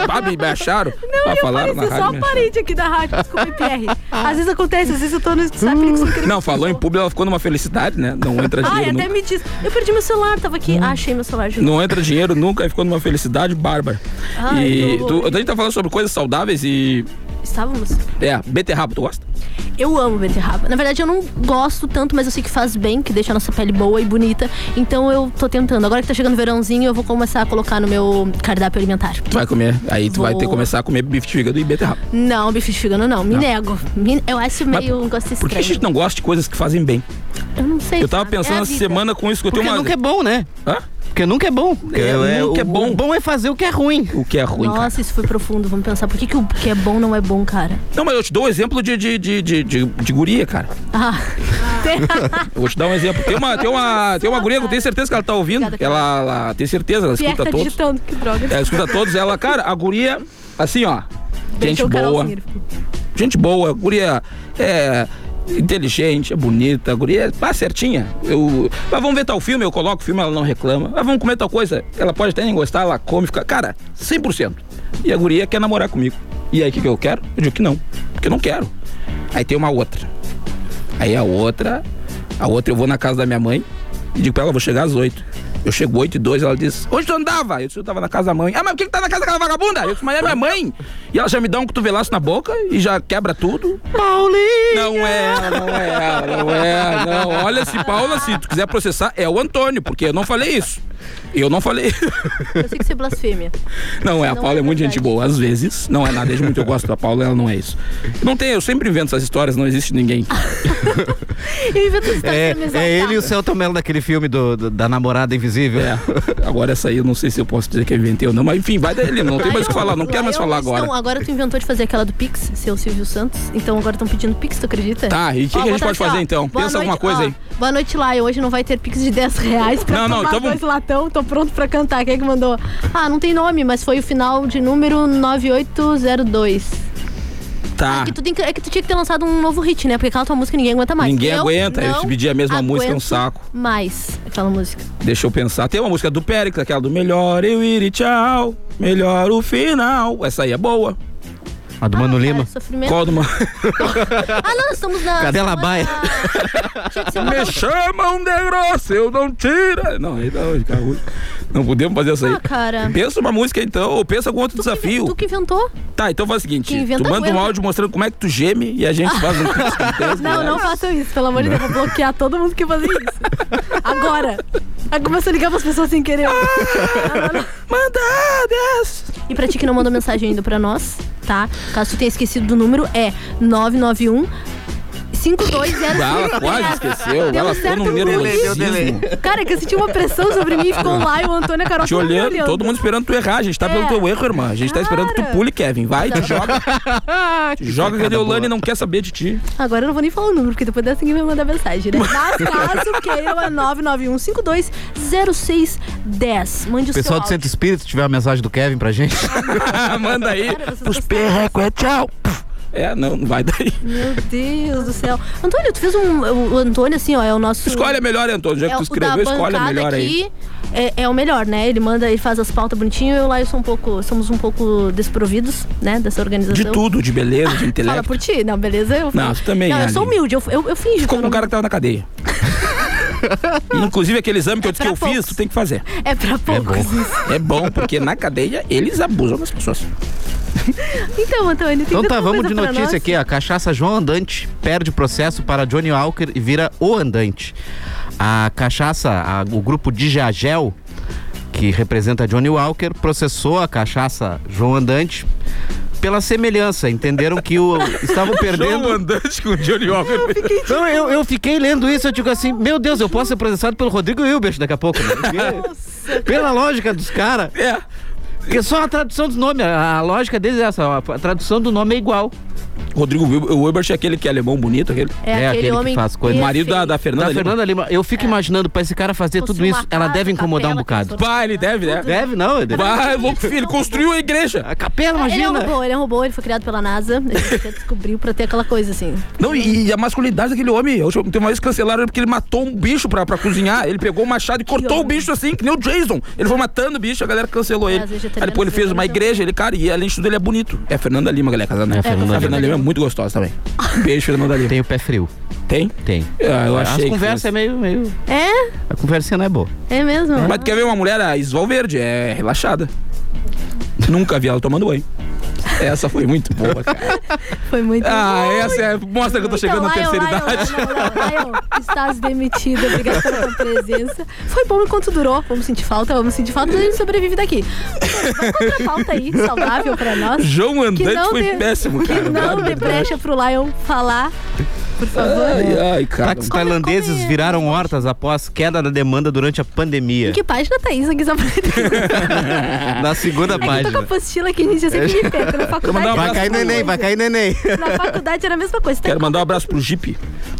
Ah, me acharam. Não, Ah, eu falaram na só rádio. a parente aqui da rádio. Desculpa, Pierre. Às vezes acontece, às vezes eu tô no sem querer. Não, falou em público, ela ficou numa felicidade, né? Não entra Ai, dinheiro até nunca. me diz. Eu perdi meu celular, tava aqui. Ah, achei meu celular novo. Não entra dinheiro nunca, aí ficou numa felicidade bárbara. Ai, e tu, a gente tá falando sobre coisas saudáveis e. Estávamos. É, beterraba, tu gosta? Eu amo beterraba. Na verdade, eu não gosto tanto, mas eu sei que faz bem, que deixa a nossa pele boa e bonita. Então eu tô tentando. Agora que tá chegando o verãozinho, eu vou começar a colocar no meu cardápio alimentar. Tu vai comer. Aí tu vai ter que Vou. começar a comer bife de fígado e beterraba. Não, bife de fígado não. Me nego. Me- Eu acho Mas meio um gosto Por que a estranho. gente não gosta de coisas que fazem bem? Eu não sei. Eu tava sabe? pensando É essa semana com isso que eu Porque tenho uma. nunca é bom, né? Hã? Porque nunca é bom. Porque É, nunca é o- bom. O bom é fazer o que é ruim. O que é ruim, cara. Nossa, isso foi profundo. Vamos pensar. Por que, que o que é bom não é bom, cara? Não, mas eu te dou um exemplo de, de, de, de, de, de guria, cara. Ah. Eu vou te dar um exemplo. Tem uma, tem uma, tem uma guria que eu tenho certeza que ela tá ouvindo. Obrigada, Ela, ela tem certeza, ela escuta tá todos. que droga. Ela escuta todos. Ela, cara, a guria, assim, ó. Gente boa. Gente boa, guria é inteligente, é bonita, a guria pá, certinha. Eu, mas vamos ver tal filme, eu coloco o filme, ela não reclama. Mas vamos comer tal coisa, ela pode até nem gostar, ela come, fica, cara, 100%. E a guria quer namorar comigo. E aí o que, que eu quero? Eu digo que não, porque eu não quero. Aí tem uma outra. Aí a outra, A outra eu vou na casa da minha mãe e digo pra ela, vou chegar às 8. Eu chego 8 e 2, ela diz, onde tu andava? Eu disse, eu tava na casa da mãe. Ah, mas por que, que tá na casa daquela vagabunda? Eu disse, mas é minha mãe. E ela já me dá um cotovelaço na boca e já quebra tudo. Paulinho! Não é não é não é não. Olha, se Paula, se tu quiser processar, é o Antônio, porque eu não falei isso. Eu não falei. Eu sei que você blasfêmia. Não é, a Não Paula é é muito gente boa, às vezes. Não é nada, desde muito eu gosto da Paula, ela não é isso. Não tem, eu sempre invento essas histórias, não existe ninguém. Eu invento histórias É, me é exaltar. ele e o Celton Mello daquele filme do, do- da namorada invisível. É. Agora essa aí eu não sei se eu posso dizer que eu inventei ou não, mas enfim, vai dele, não tem mais o que falar, não quero mais falar agora. Então, agora tu inventou de fazer aquela do Pix, seu Silvio Santos. Então agora estão pedindo Pix, tu acredita? Tá, e o que, Ó, que a gente pode fazer ó, então? Pensa alguma noite, coisa ó, aí. Boa noite lá, e hoje não vai ter Pix de 10 reais pra Não, não, tomar então dois latão. Tô pronto pra cantar. Quem é que mandou? Ah, não tem nome, mas foi o final de número 9802. Tá. É que, tu tem que, é que tu tinha que ter lançado um novo hit, né? Porque aquela tua música ninguém aguenta mais. Ninguém Eu aguenta, eu te pedir a mesma música é um saco. Mais aquela música. Deixa eu pensar. Tem uma música do Périx, aquela do Melhor eu ir e tchau, melhor o final. Essa aí é boa. A do Mano Lima. Sofrimento. Qual do Mano? Ah, não, estamos na. Cadê a semana- Labaia? Tinha que ser uma Me chamam de grosso, eu não tira. Não, aí não, fica ruim. Não podemos fazer essa aí. Ah, cara. Pensa uma música então, ou pensa algum outro desafio. Tu que inventou? Tá, então faz o seguinte: tu manda um áudio mostrando como é que tu geme e a gente faz um pix de 10 Não, não façam isso, pelo amor de Deus. Vou bloquear todo mundo que fazer isso. Agora. Aí começa a ligar pras pessoas sem querer. Mandadas! E pra ti que não mandou mensagem ainda pra nós, tá? Caso tu tenha esquecido do número, é 991 5205. Ela quase esqueceu, Deu ela um ficou no nervosismo. Cara, é que eu senti uma pressão sobre mim, ficou lá e o Antônio e a Carol Te todo mundo olhando, todo mundo esperando tu errar. A gente tá pelo É. teu erro, irmã. A gente tá esperando que tu Cara. pule, Kevin. Vai, tu joga. Tu joga que a Deolane não quer saber de ti. Agora eu não vou nem falar o número, porque depois dessa ninguém vai mandar mensagem, né? Mas caso queiram, é 991-520610. Mande o Pessoal do Centro Espírito, se tiver uma mensagem do Kevin pra gente. Manda aí. Cara, gostaram? perrecos, é tchau. É, não, não vai daí. Meu Deus do céu. Antônio, tu fez um. O Antônio, assim, ó, é o nosso. Escolhe a melhor, Antônio. Já que é tu escreveu, escolhe a melhor aí. aqui, É, é o melhor, né? Ele manda, ele faz as pautas bonitinho. Eu lá eu sou um pouco, somos um pouco desprovidos, né? Dessa organização. De tudo, de beleza, de Fala intelecto. por ti, não, beleza? Eu Não, tu também Não, eu sou humilde, eu, eu, eu finjo. Ficou um cara que tava na cadeia. Inclusive aquele exame que eu disse que eu pra fiz, poucos. tu tem que fazer. É pra poucos isso. É bom, porque na cadeia eles abusam das pessoas. Então, Antônio, tem Então tá, vamos de notícia aqui. A cachaça João Andante perde processo para Johnny Walker e vira o Andante. A cachaça, a- o grupo Dijagel, que representa Johnny Walker, processou a cachaça João Andante pela semelhança. Entenderam que o estavam perdendo. João Andante com o Johnny Walker. Não, eu, eu fiquei lendo isso, eu digo assim, meu Deus, eu posso ser processado pelo Rodrigo Hilbert daqui a pouco, né? Porque, Pela lógica dos caras. É. Porque só a tradução dos nomes, a, a lógica deles é essa, a, a tradução do nome é igual. Rodrigo Wilbert é aquele que é alemão bonito, aquele. É, aquele, homem que faz coisa. O marido da, da Fernanda Da Lima. Fernanda Lima. Eu fico imaginando, pra esse cara fazer Fosse tudo isso, ela deve incomodar um bocado. Pá, ele deve, né? Deve, não. ele deve- Vai, louco filho, construiu a igreja. A capela, Ele é um imagina. robô, ele é um robô, ele foi criado pela NASA. Até descobriu pra ter aquela coisa assim. Não, e, e a masculinidade daquele homem. Eu, tem uma vez que cancelaram ele porque ele matou um bicho pra, pra cozinhar. Ele pegou o machado e cortou o bicho assim, que nem o Jason. Ele foi matando o bicho, a galera cancelou É, ele. Aí depois ele fez uma igreja, ele, cara, e além de tudo, ele é bonito. É a Fernanda Lima, galera, casada, né? É, a Fernanda a Fernanda Lima. Muito gostosa também. Beijo, Fernanda Lima. Tem o pé frio. Tem? Tem. Ah, eu achei As que conversas fosse. é meio, meio. É? A conversinha não é boa. É mesmo? Mas tu quer ver uma mulher, a Isval Verde, é relaxada. Nunca vi ela tomando banho. Essa foi muito boa, cara. Foi muito Ah, bom. essa é. Mostra que eu tô chegando na Então, terceira Lion, idade. Lion, Lion, Lion, estás demitido. Obrigada pela tua presença. Foi bom enquanto durou. Vamos sentir falta, vamos sentir falta, mas a gente sobrevive daqui. Vamos contra a pauta aí, saudável pra nós. João Que Andante não foi dê- péssimo, cara. Que não dê brecha pro Lion falar, por favor. Ai, ai, cara. Táxis tailandeses come- viraram hortas após queda da demanda durante a pandemia. Em que página tá isso aqui só pra Na segunda É que eu tô com a página. apostila aqui, gente. Eu sempre me Na mandar um faculdade, Vai cair pro- neném, vai cair neném. na faculdade era a mesma coisa. Tá Quero mandar um abraço pro Jeep.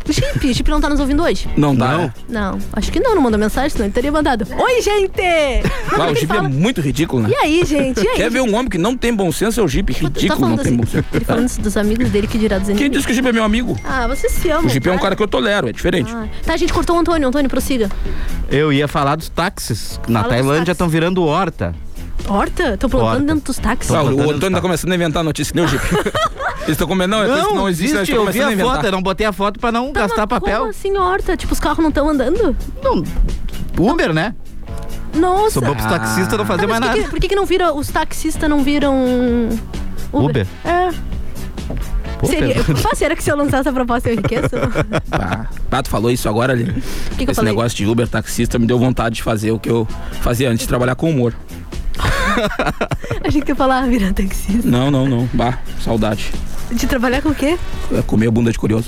O Chip não tá nos ouvindo hoje? Não dá. Não. Não, acho que não, não mandou mensagem, senão ele teria mandado. Oi, gente! O Jeep é fala, muito ridículo, né? E aí, gente? E aí? Quer ver um homem que não tem bom senso é o Jeep. Tá Ridículo, não tem assim, bom senso. ele falando isso dos amigos dele que dirá dos Quem inimigos. disse que o Jeep é meu amigo? Ah, você se ama. O Jeep é um cara. cara que eu tolero, é diferente. Ah, tá, a gente cortou o Antônio. Antônio, prossiga. Eu ia falar dos táxis. que Na Fala Tailândia estão virando horta. Horta? Tô plantando Horta. dentro dos táxis. Ah, o Antônio tá começando a inventar notícia, que nem o Jeep. Eles estão comendo, não, é que não existe, eu vi a a foto, eu não botei a foto pra não Tá, gastar mas papel. Como assim, horta? Tipo, os carros não estão andando? Não, Uber, né? Nossa. Sobrou pros taxistas não fazer Tá, mais por que, nada. por que, que não vira, os taxistas não viram Uber? É. Pô, Seria, será que se eu lançar essa proposta eu enriqueço? Ah, ah, tu falou isso agora ali. que eu Esse falei? negócio de Uber taxista me deu vontade de fazer o que eu fazia antes de trabalhar com humor. Achei que tu ia falar, ah, virar taxista. Não, não, não. Bah, saudade. De trabalhar com o quê? É comer bunda de curioso.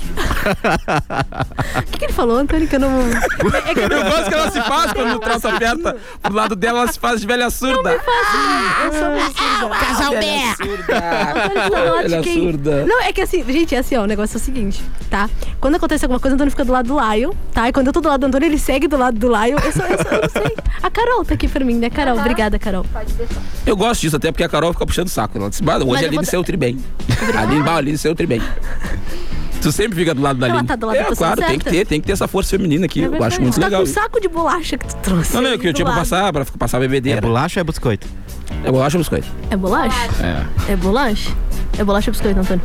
O que, que ele falou, Antônio? Que eu não. É que eu, Eu gosto que ela se faz quando o troço aperta. Pro lado dela, ela se faz de velha surda. eu sou uma surda. Casal Velha surda. Velha quem- surda. Não, é que assim, gente, é assim, ó, o negócio é o seguinte, tá? Quando acontece alguma coisa, o Antônio fica do lado do Lion, tá? E quando eu tô do lado do Antônio, ele segue do lado do Lion. Eu, sou, eu, sou, eu não sei. A Carol tá aqui pra mim, né, Carol? Obrigada, Carol. Eu gosto disso, até porque a Carol fica puxando o saco. Ela disse, "Bah, Mas hoje eu a Aline vou- saiu tri bem. A Aline, bah, a Aline saiu tri bem. Tu sempre fica do lado da Ela tá do lado da é, pessoa claro, tem que ter, tem que ter essa força feminina aqui. É eu acho muito Tu tá legal. com um saco de bolacha que tu trouxe. Não, não, é que eu tinha pra passar, pra passar a bebedeira. É bolacha ou é biscoito? É bolacha ou biscoito? É bolacha? É. É bolacha? É bolacha ou biscoito, Antônio?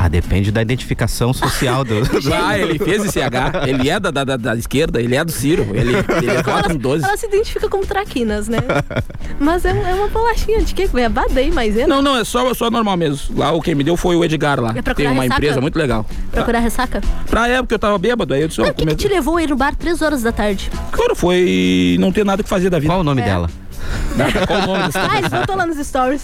Ah, depende da identificação social do. Ah, ele fez esse H. Ele é da, da, da- da esquerda, ele é do Ciro. Ele, ele é vota no 12. Ela se identifica como traquinas, né? Mas é, é uma bolachinha de quê? É badei, mas é. Não, não, é só, só normal mesmo. Lá o quem me deu foi o Edgar lá. É Tem uma ressaca? empresa muito legal. Procurar ressaca? Pra época eu tava bêbado, aí eu disse, ó, O que, que te levou a ir no bar três horas da tarde? Cara, foi não ter nada que fazer da vida. Qual o nome É. dela? Qual o nome dessa? Ah, eles voltou lá nos stories.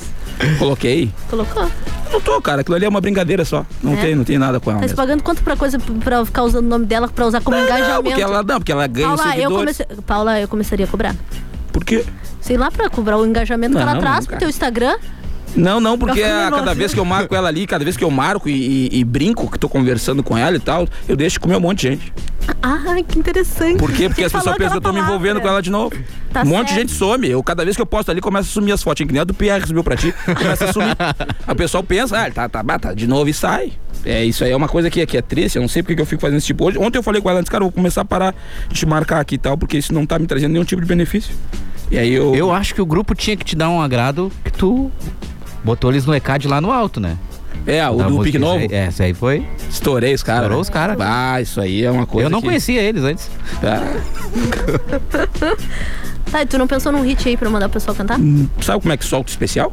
Coloquei. Colocou? Não tô, cara. Aquilo ali é uma brincadeira só. Não, É? tem, não tem nada com ela Tá se mesmo. pagando quanto pra coisa pra ficar usando o nome dela pra usar como Não, engajamento? porque ela, não, porque ela ganha Paula, eu comecei, Paula, eu começaria a cobrar. Por quê? Sei lá, pra cobrar o engajamento que ela Não, traz não, pro teu Instagram. Não, não, porque a, cada nervosa. vez que eu marco ela ali, cada vez que eu marco e, e- e brinco, que tô conversando com ela e tal, eu deixo de comer um monte de gente. Ah, que interessante. Por quê? Porque Você as pessoas pensam que eu tô me envolvendo com ela de novo. Tá um monte de certo. gente some. Eu, cada vez que eu posto ali, começa a sumir as fotos. Que nem a do Pierre subiu pra ti, começa a sumir. o pessoal pensa, ah, tá, tá, tá de novo e sai. É, isso aí é uma coisa que, que é triste, eu não sei porque que eu fico fazendo esse tipo. Hoje, ontem eu falei com ela antes, cara, eu vou começar a parar de te marcar aqui e tal, porque isso não tá me trazendo nenhum tipo de benefício. E aí eu. Eu acho que o grupo tinha que te dar um agrado que tu botou eles no ECAD lá no alto, né? É, o Da do Pique Novo. É, esse aí foi. Estourei os caras. Estourou os caras. Ah, isso aí é uma coisa. Eu não que- conhecia eles antes. Tá. Tá, e tu não pensou num hit aí pra mandar o pessoal cantar? Sabe como é que solta o especial?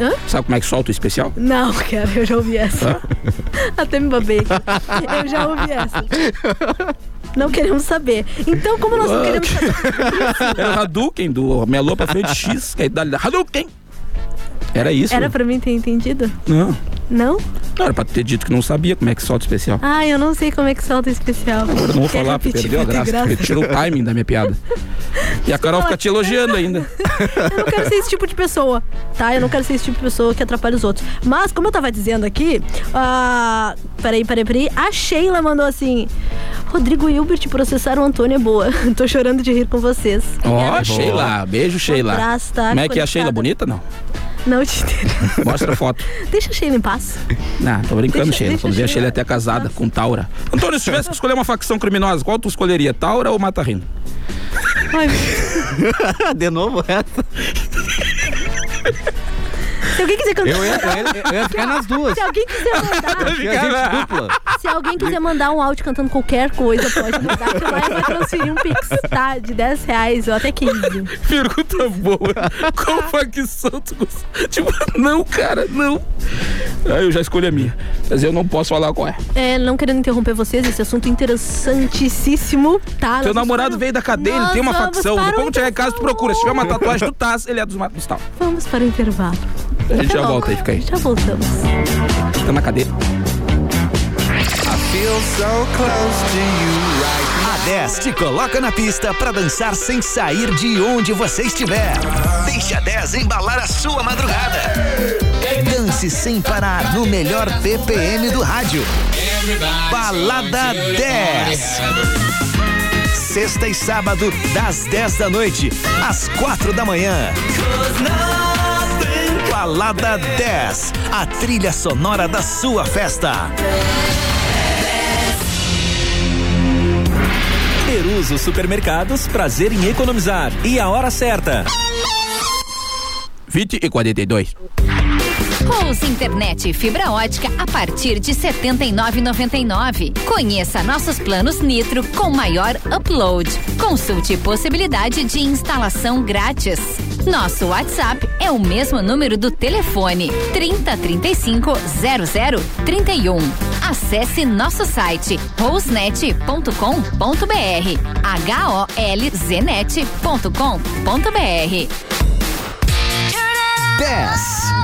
Hã? Sabe como é que solta o especial? Não, cara, eu já ouvi essa. Até me babei. Eu já ouvi essa. Não queremos saber. Então, como nós não queremos saber. Era o Hadouken do Melô pra frente X, que é a idade da Hadouken. Era isso? Era pra mim ter entendido? Não. Não? Não, era pra ter dito que não sabia como é que solta especial. Ah, eu não sei como é que solta especial. Agora eu não vou Quer falar, porque repetir perdeu a ter graça, porque tirou o timing da minha piada. E a Carol fica te elogiando ainda. Eu não quero ser esse tipo de pessoa, tá? Eu não quero ser esse tipo de pessoa que atrapalha os outros. Mas, como eu tava dizendo aqui, ah, peraí, peraí, peraí. A Sheila mandou assim: Rodrigo Hilbert processaram o Antônio é boa. Tô chorando de rir com vocês. Ó, Sheila, beijo, Sheila. abraço, tá? Como é que é a. Sheila? Bonita não? Não te interessa. Mostra a foto. Deixa a Sheila em paz. Não, tô brincando, Deixa- Sheila. deixa Quando ver a Sheila- Sheila é até casada com Taura. Antônio, se tivesse que escolher uma facção criminosa, qual tu escolheria? Taura ou Mata Rino? Ai, De novo essa. se alguém quiser cantar. Eu ia, eu ia- eu ia ficar nas duas. Se alguém quiser mandar. Se alguém quiser mandar um áudio cantando qualquer coisa, pode mandar que o Laia vai transferir um pix, tá? De 10 reais ou até 15. Pergunta boa. Qual facção tu gosta? Tipo, não, cara, não. Ah, eu já escolhi a minha. Mas eu não posso falar qual é. É, não querendo interromper vocês, esse assunto interessantíssimo, tá? Nós namorado veio da cadeia, ele tem uma facção. quando chegar em casa, tu procura. Se tiver uma tatuagem do Taz, ele é dos Matos Tal. Vamos para o intervalo. A gente já volta aí, fica aí. Já voltamos. Tá na cadeia. A 10 te coloca na pista pra dançar sem sair de onde você estiver. Deixa a 10 embalar a sua madrugada. Dance sem parar no melhor BPM do rádio. Balada 10. Sexta e sábado, das 10 da noite às 4 da manhã. Balada 10, a trilha sonora da sua festa. Peru Somos os supermercados Prazer em Economizar. E a hora certa. 20 e 42. Rose Internet fibra ótica a partir de R$ 79,99. Conheça nossos planos Nitro com maior upload. Consulte possibilidade de instalação grátis. Nosso WhatsApp é o mesmo número do telefone 3035 0031. Acesse nosso site rosenet.com.br holznet.com.br 10.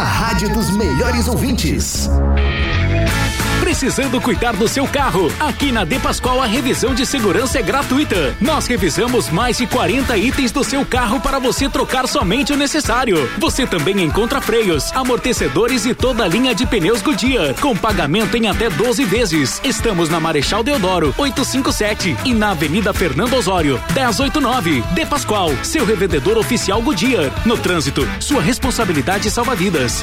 A rádio dos melhores ouvintes. Precisando cuidar do seu carro? Aqui na De Pascoal a revisão de segurança é gratuita. Nós revisamos mais de 40 itens do seu carro para você trocar somente o necessário. Você também encontra freios, amortecedores e toda a linha de pneus Goodyear, com pagamento em até 12 vezes. Estamos na Marechal Deodoro, 857 e na Avenida Fernando Osório, 1089. De Pascoal, seu revendedor oficial Goodyear. No trânsito, sua responsabilidade salva vidas.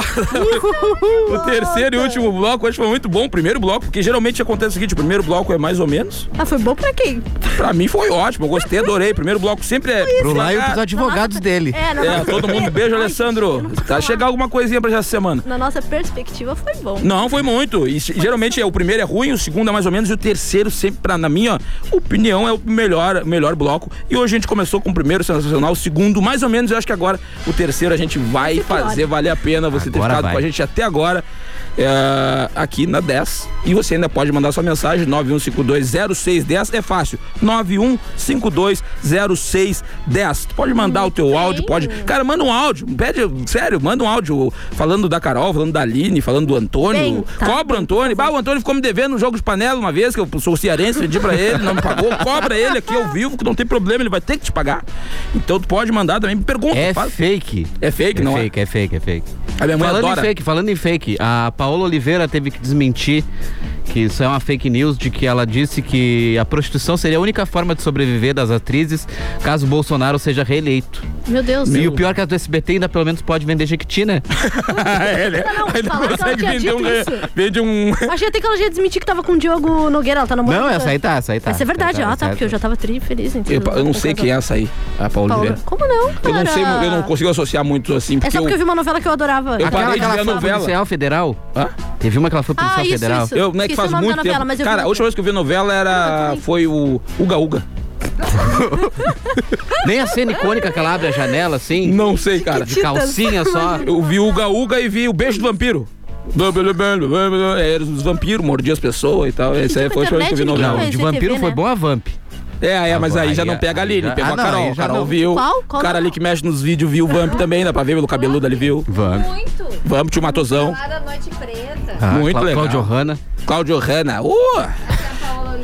O terceiro e último bloco hoje foi muito bom. O primeiro bloco, porque geralmente acontece o seguinte: o primeiro bloco é mais ou menos. Ah, foi bom pra quem? Pra mim foi ótimo, eu gostei, adorei. Primeiro bloco sempre é. Pro Laio e pros advogados dele. É, na É, todo mundo. Beijo, Alessandro. Tá chegar alguma coisinha pra já essa semana. Na nossa perspectiva foi bom. Não, foi muito. E se- geralmente é, o primeiro é ruim, o segundo é mais ou menos, e o terceiro sempre, pra, na minha opinião, é o melhor, melhor bloco. E hoje a gente começou com o primeiro sensacional, o segundo mais ou menos, eu acho que agora o terceiro a gente vai fazer valer a pena você ter Agora ficado vai. com a gente até agora. é, aqui na 10 e você ainda pode mandar sua mensagem 91520610 é fácil 91520610 tu pode mandar o teu áudio pode cara manda um áudio pede sério manda um áudio falando da Carol falando da Aline falando do Antônio Bem, tá. cobra o Antônio bah, o Antônio ficou me devendo um jogo de panela uma vez que eu sou cearense pedi pra ele não me pagou cobra ele aqui ao vivo que não tem problema ele vai ter que te pagar então tu pode mandar também pergunta É fala. fake. é fake É não fake, é fake, é fake. A minha mãe falando adora. em fake, falando em fake, a Paola Oliveira teve que desmentir que isso é uma fake news de que ela disse que a prostituição seria a única forma de sobreviver das atrizes caso o Bolsonaro seja reeleito. Meu Deus. E o pior é que a do SBT ainda pelo menos pode vender Jequiti, né? é, né? Não, Ainda falar que ela consegue tinha vender um, dito isso. vende um Achei até que ela já ia desmentir que tava com o Diogo Nogueira, ela tá namorando. Não, essa aí tá, essa aí tá. Essa é verdade, Essa ah, tá, essa porque eu aí já tava tri feliz. Eu, entendeu? eu não sei quem é essa aí, a Paula. Oliveira. Como não, cara? Eu não sei, eu não consigo associar muito assim, É porque só porque eu eu, vi uma novela que eu adorava. Eu Aquela parei de ver a novela. policial federal? Hã? Teve uma que ela foi policial Ah, isso, federal. isso. eu, não é que Esqueci faz o nome muito da novela, tempo. mas eu Cara, vi. a última vez que eu vi novela era foi o Uga Uga. Nem a cena icônica que ela abre a janela assim? Não sei, cara. De calcinha só. Eu vi o Uga Uga e vi o Beijo do Vampiro. Era os vampiros, mordia as pessoas e tal. Essa aí foi a última vez que eu vi internet, novela. Não, de vampiro foi né? bom a Vamp. É, é, mas aí já não pega a aí Aline, já- pegou ah, a Carol. já Carol não. viu. Qual? Qual o cara não? ali que mexe nos vídeos viu o Vamp também, dá pra ver pelo cabeludo ali, viu? Vamp. Muito. Vamp, tio Matosão. Noite Preta. Ah, Muito legal. Cláudio Hanna. Cláudio Hanna. Uh!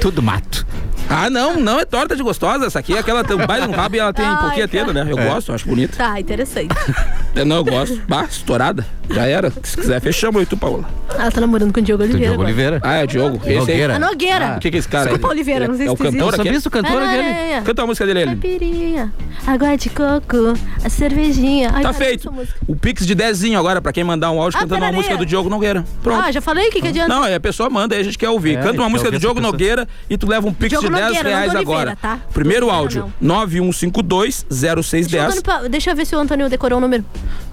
Tudo mato. Ah, não, não é torta de gostosa. Essa aqui é aquela tem um rabo e ela tem um Ai, pouquinho cara. teta, né? Eu É. gosto, acho bonita. Tá, interessante. Eu não, eu gosto. Bah, estourada. Já era. Se quiser, fechamos aí tu, Paola. Ela tá namorando com o Diogo Oliveira. Diogo agora. Oliveira. Ah, é o Diogo. Esse aí. Nogueira. A Nogueira. O que que é esse cara Desculpa, aí? Oliveira, não sei é se o tu cantor Só aqui? visto o cantor É, aquele. é, é. Canta a música dele, ele. Caipirinha, água de coco, a cervejinha. Ai, Tá cara, feito. essa música. O Pix de dezinho agora, pra quem mandar um áudio Ah, cantando uma peraí. música do Diogo Nogueira. Pronto. Ah, já falei? O que, que adianta? Não, aí a pessoa manda, aí a gente quer ouvir. É, Canta uma quer música do ouvir Diogo essa pessoa. Nogueira e tu leva um Pix Diogo de 10 Nogueira, não reais do Oliveira, agora. tá? Primeiro áudio, Oliveira, 9152 Deixa eu, 0610. dando pra- deixa eu ver se o Antônio decorou o número.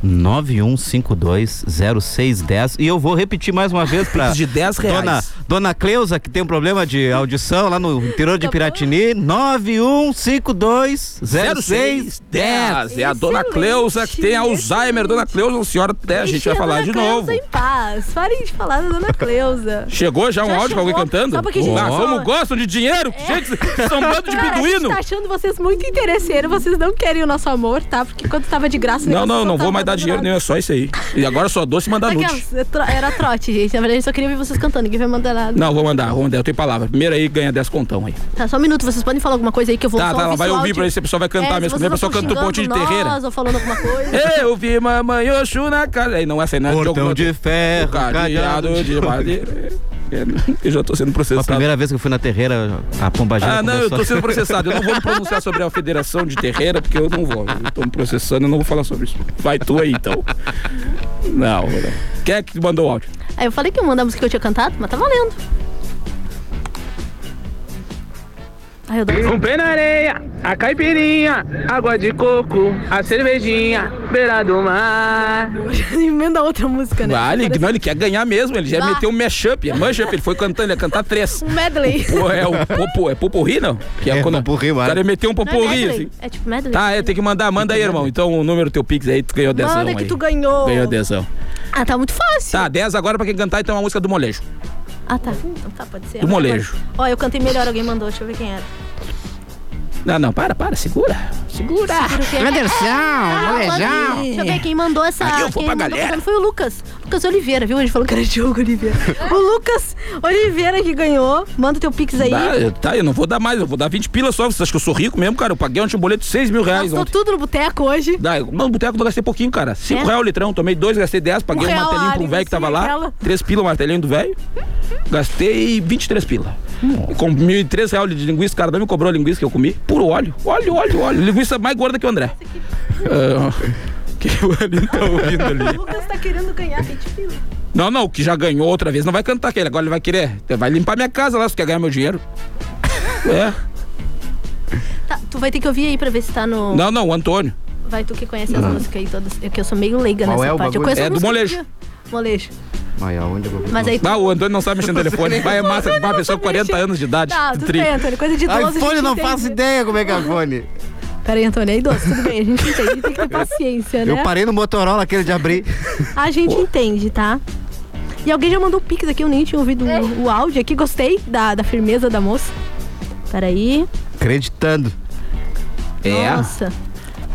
91520610 e eu vou repetir mais uma vez pra Pix de 10 reais. Dona, Dona Cleusa, que tem um problema de audição lá no interior de Tá. Piratini, 91520610. É a Dona. Cleusa que tem Alzheimer. Dona Cleusa, a senhora até a gente vai falar Dona de Cleusa novo. em paz. Parem de falar da Dona Cleusa. Chegou já um Já áudio pra alguém cantando? Só porque a gente ah, como gostam de dinheiro? Gente, vocês são um bando de Cara, a gente beduíno. tá achando vocês muito interesseiros, vocês não querem o nosso amor, tá? Porque quando tava de graça... Não, não, não vou tava mais mandar dinheiro nenhum, é só isso aí. E agora só doce e mandar nude. É Era trote, gente. Na verdade, eu só queria ver vocês cantando. Ninguém vai mandar nada. Não, vou mandar, vou mandar, eu tenho palavra. Primeiro aí ganha 10 contão aí. Tá, só um minuto. Vocês podem falar alguma coisa aí que eu vou Tá, só tá, ela vai ouvir pra ver se a pessoa vai cantar É, mesmo. se A vocês pessoa canta um pontinho de terreira. Ou falando alguma coisa. Eu vi mamãe Oxu na casa. Aí não, essa aí não é Portão jogo de ferro, cadeado. de madeira. Eu já tô sendo A processado. primeira vez que eu fui na terreira, a pombagira Ah, não, eu começou- tô sendo processado. Eu não vou me pronunciar sobre a Federação de Terreira, porque eu não vou. Eu tô me processando, eu não vou falar sobre isso. Vai tu aí, então. Não, não. Quem é que mandou o áudio? Aí eu falei que ia mandar a música que eu tinha cantado, mas tá valendo. Um pé na areia, a caipirinha, água de coco, a cervejinha, beira do mar. Emenda outra música, né? Ah, ele, não, ele quer ganhar mesmo, ele já Bah. meteu um mashup, é mashup, ele foi cantando, ele ia cantar três. Um medley. Pô, é o popo, é poporri, não? Que É, quando popurrí, o mano. cara ia meter um é poporri, medley, assim. É tipo medley. Tá, é, tem que mandar, manda aí, irmão. Então o número do teu Pix aí, tu ganhou 10 Manda que aí. tu ganhou. Ganhou 10 Ah, tá muito fácil. Tá, 10 agora pra quem cantar, então é uma música do molejo. Ah, tá. Então tá, pode ser. Do molejo. Ó, eu cantei melhor, alguém mandou. Deixa eu ver quem era. Não, não, para, para, segura. Segura. Ah, molejão. Deixa eu ver quem mandou essa. Eu vou quem pra mandou galera. Foi o Lucas. Lucas Oliveira, viu? A gente falou que era Diogo Oliveira. o Lucas Oliveira que ganhou. Manda o teu pix aí. Tá, eu- tá, eu não vou dar mais, eu vou dar 20 pilas só. Você acha que eu sou rico mesmo, cara? Eu paguei ontem um boleto de 6 mil reais Gastou ontem. tudo no boteco hoje. Dá, no boteco eu gastei pouquinho, cara. 5 É? reais o litrão, tomei dois, gastei 10, paguei um, real martelinho um área, velho que tava lá. aquela. 3 pila o martelinho do velho. Gastei 23 pila. Com 1.003 reais de linguiça, o cara não me cobrou a linguiça que eu comi. Puro óleo. Óleo, óleo, óleo. Linguiça mais gorda que o André. Que o Alinho tá ouvindo ali. O Lucas tá querendo ganhar 20 pila. Não, não, o que já ganhou outra vez não vai cantar aquele. Agora ele vai querer. Vai limpar minha casa lá se quer ganhar meu dinheiro. É. Tá, tu vai ter que ouvir aí pra ver se tá no. Não, não, o Antônio. Vai tu que conhece as músicas aí todas. É que eu sou meio leiga Qual nessa é o parte. Eu bagulho? conheço É do molejo. Molejo. Ai, aonde eu vou Mas aí tu. Ah, o Antônio não sabe mexer no telefone. Vai, é massa uma pessoa com 40 anos de idade. Tá, tudo 30. bem, Antônio. Coisa de 12 a iPhone gente não entende. faço ideia como é que é iPhone. Pera aí, Antônio, é idoso, tudo bem, a gente entende. Tem que ter paciência, né? Eu parei no Motorola aquele de abrir. A gente entende, tá? E alguém já mandou o pix aqui, eu nem tinha ouvido o, o áudio aqui. Gostei da, da firmeza da moça. Peraí. Acreditando. É. Nossa.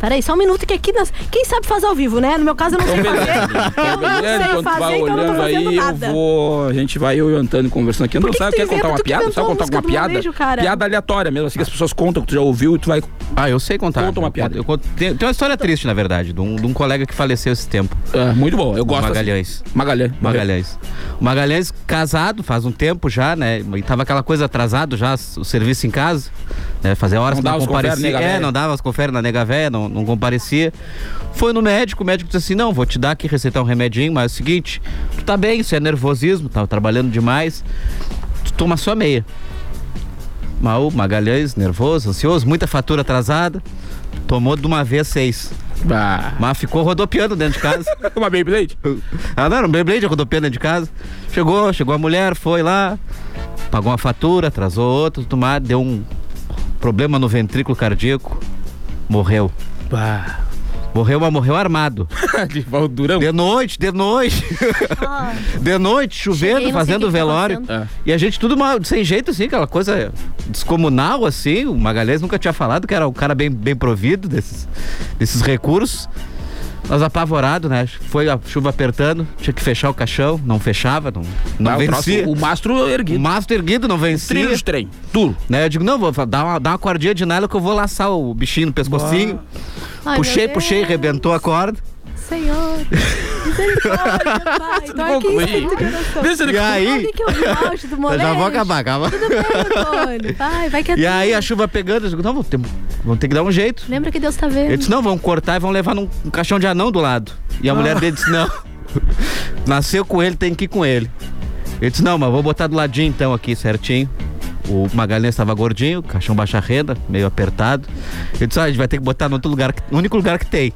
Peraí, só um minuto que aqui nós. Quem sabe faz ao vivo, né? No meu caso eu não sei fazer. Eu não sei fazer, vai então eu não tô olhando aí, fazendo eu nada. vou. A gente vai, eu e o Antônio conversando aqui. Não que sabe, que quer contar uma piada? Sabe contar alguma piada? Piada aleatória mesmo, assim que as pessoas contam que tu já ouviu e tu vai. Ah, eu sei contar. Conta uma piada. Eu conto- tem, tem uma história triste, na verdade, de um, de um colega que faleceu esse tempo. É, muito bom, eu gosto. Magalhães. Assim. Magalhães. Magalhães. O Magalhães casado faz um tempo já, né? E tava aquela coisa atrasado já, o serviço em casa, né? Fazia horas Não que não dava os confere, É, não dava as confere na nega véia, não, não comparecia. Foi no médico, o médico disse assim: não, vou te dar aqui, receitar um remedinho, mas é o seguinte, tu tá bem, isso é nervosismo, tava trabalhando demais. Tu toma só meia. Mal, Magalhães, nervoso, ansioso, muita fatura atrasada. Tomou de uma vez seis. Bah. Mas ficou rodopiando dentro de casa. Uma Beyblade? Ah, não, era um Beyblade rodopiando dentro de casa. Chegou, chegou a mulher, foi lá, pagou uma fatura, atrasou outra, tudo mais, deu um problema no ventrículo cardíaco, morreu. Bah. Morreu, mas morreu armado. De Valdurão. De noite, de noite. Ah, De noite, chovendo, Cheguei, fazendo que que tá velório. E a gente tudo mal, sem jeito, assim, aquela coisa descomunal, assim. O Magalhães nunca tinha falado que era um cara bem, bem provido desses, desses recursos. Nós apavorados, né? Foi a chuva apertando, tinha que fechar o caixão, não fechava, não, não Ah, o vencia. troço- o mastro erguido. O mastro erguido não vencia. Trilho de trem, duro. Né? Eu digo, não, vou dar uma, dar uma cordinha de nylon que eu vou laçar o bichinho no pescocinho. Ai, puxei, puxei, rebentou a corda. Senhor. Misericórdia, pai. Então aqui de oração. Vê se ele- E aí- que o áudio do Eu moleque? já vou acabar, calma. Tudo bem, Antônio. Vai, vai que é E aí tudo. a chuva pegando, eu digo, não, vamos ter, vamos ter que dar um jeito. Lembra que Deus tá vendo. Ele disse, não, vamos cortar e vamos levar num um caixão de anão do lado. E a mulher dele disse, não. Nasceu com ele, tem que ir com ele. Ele disse, não, mas vou botar do ladinho então aqui, certinho. O Magalhães estava gordinho, caixão baixa renda, meio apertado. Ele disse, ah, a gente vai ter que botar no outro lugar, que- no único lugar que tem.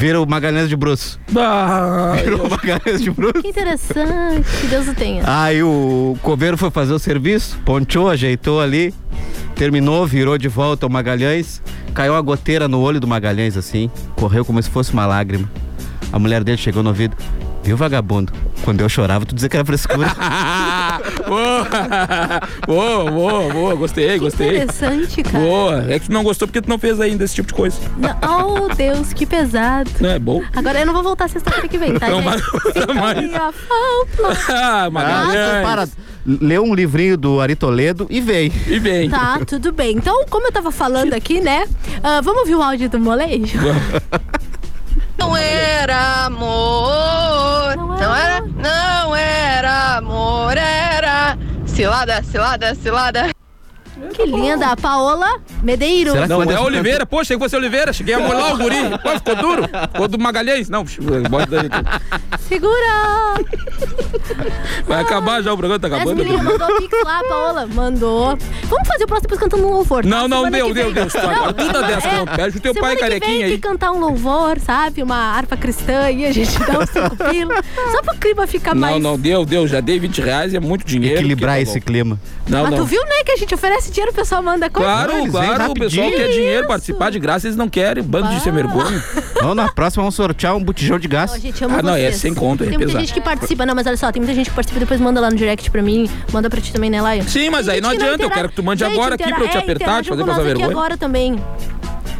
Vira o Magalhães de Bruço. Bah. Virou o Magalhães de Bruço. Que interessante. Que Deus o tenha. Aí o coveiro foi fazer o serviço, ponchou, ajeitou ali, terminou, virou de volta o Magalhães, caiu uma goteira no olho do Magalhães assim, correu como se fosse uma lágrima. A mulher dele chegou no ouvido, viu vagabundo? Quando eu chorava, tu dizia que era frescura. Boa, boa, boa, boa. Gostei, gostei. Interessante, cara. Boa. É que tu não gostou porque tu não fez ainda esse tipo de coisa. Não, oh, Deus, que pesado. Não é bom? Agora eu não vou voltar sexta-feira que vem, tá? Não, gente? mas- mas- aí a falta. Ah, Magalhães. para, lê um livrinho do Ari Toledo e vem. E vem. Tá, tudo bem. Então, como eu tava falando aqui, né? ah, vamos ouvir o áudio do molejo? Não era amor. Não era? Não era amor, era. 洗袜子洗袜子洗袜子。Que linda, a Paola Medeiros. Não, é Oliveira. Poxa, achei que fosse Oliveira. Cheguei a molar o guri. Pô, ficou duro. Ficou do Magalhães. Não, bota daí. Segura! Vai acabar já o programa, tá Essa acabando. menina mandou pix lá, Paola. Mandou. Vamos fazer o próximo depois cantando um louvor. tá? Não, não, Semana deu, que deu, deu. Tudo a dessa, não. Pede o teu pai que carequinha vem aí. que cantar um louvor, sabe? Uma harpa cristã e a gente dá uns cinco pila. Só pro clima ficar Não, mais... não, deu, deu. Já dei 20 reais e é muito dinheiro. Equilibrar tá esse clima. Não, Mas não. tu viu, né, que a gente oferece dinheiro, o pessoal manda coisa? Claro, vêm claro, o pessoal quer dinheiro, participar de graça, eles não querem, bando de sem vergonha. Vamos na próxima, vamos sortear um botijão de gás. Ó, gente, amo Ah, não, vocês. é sem conto, é Tem muita pesado. gente que participa, não, mas olha só, tem muita gente que participa, depois manda lá no direct pra mim, manda pra ti também, né, Laia? Sim, mas Tem aí não adianta, eu intera- quero que tu mande Gente, agora aqui intera- pra eu te é, apertar, te fazer passar aqui vergonha. agora também.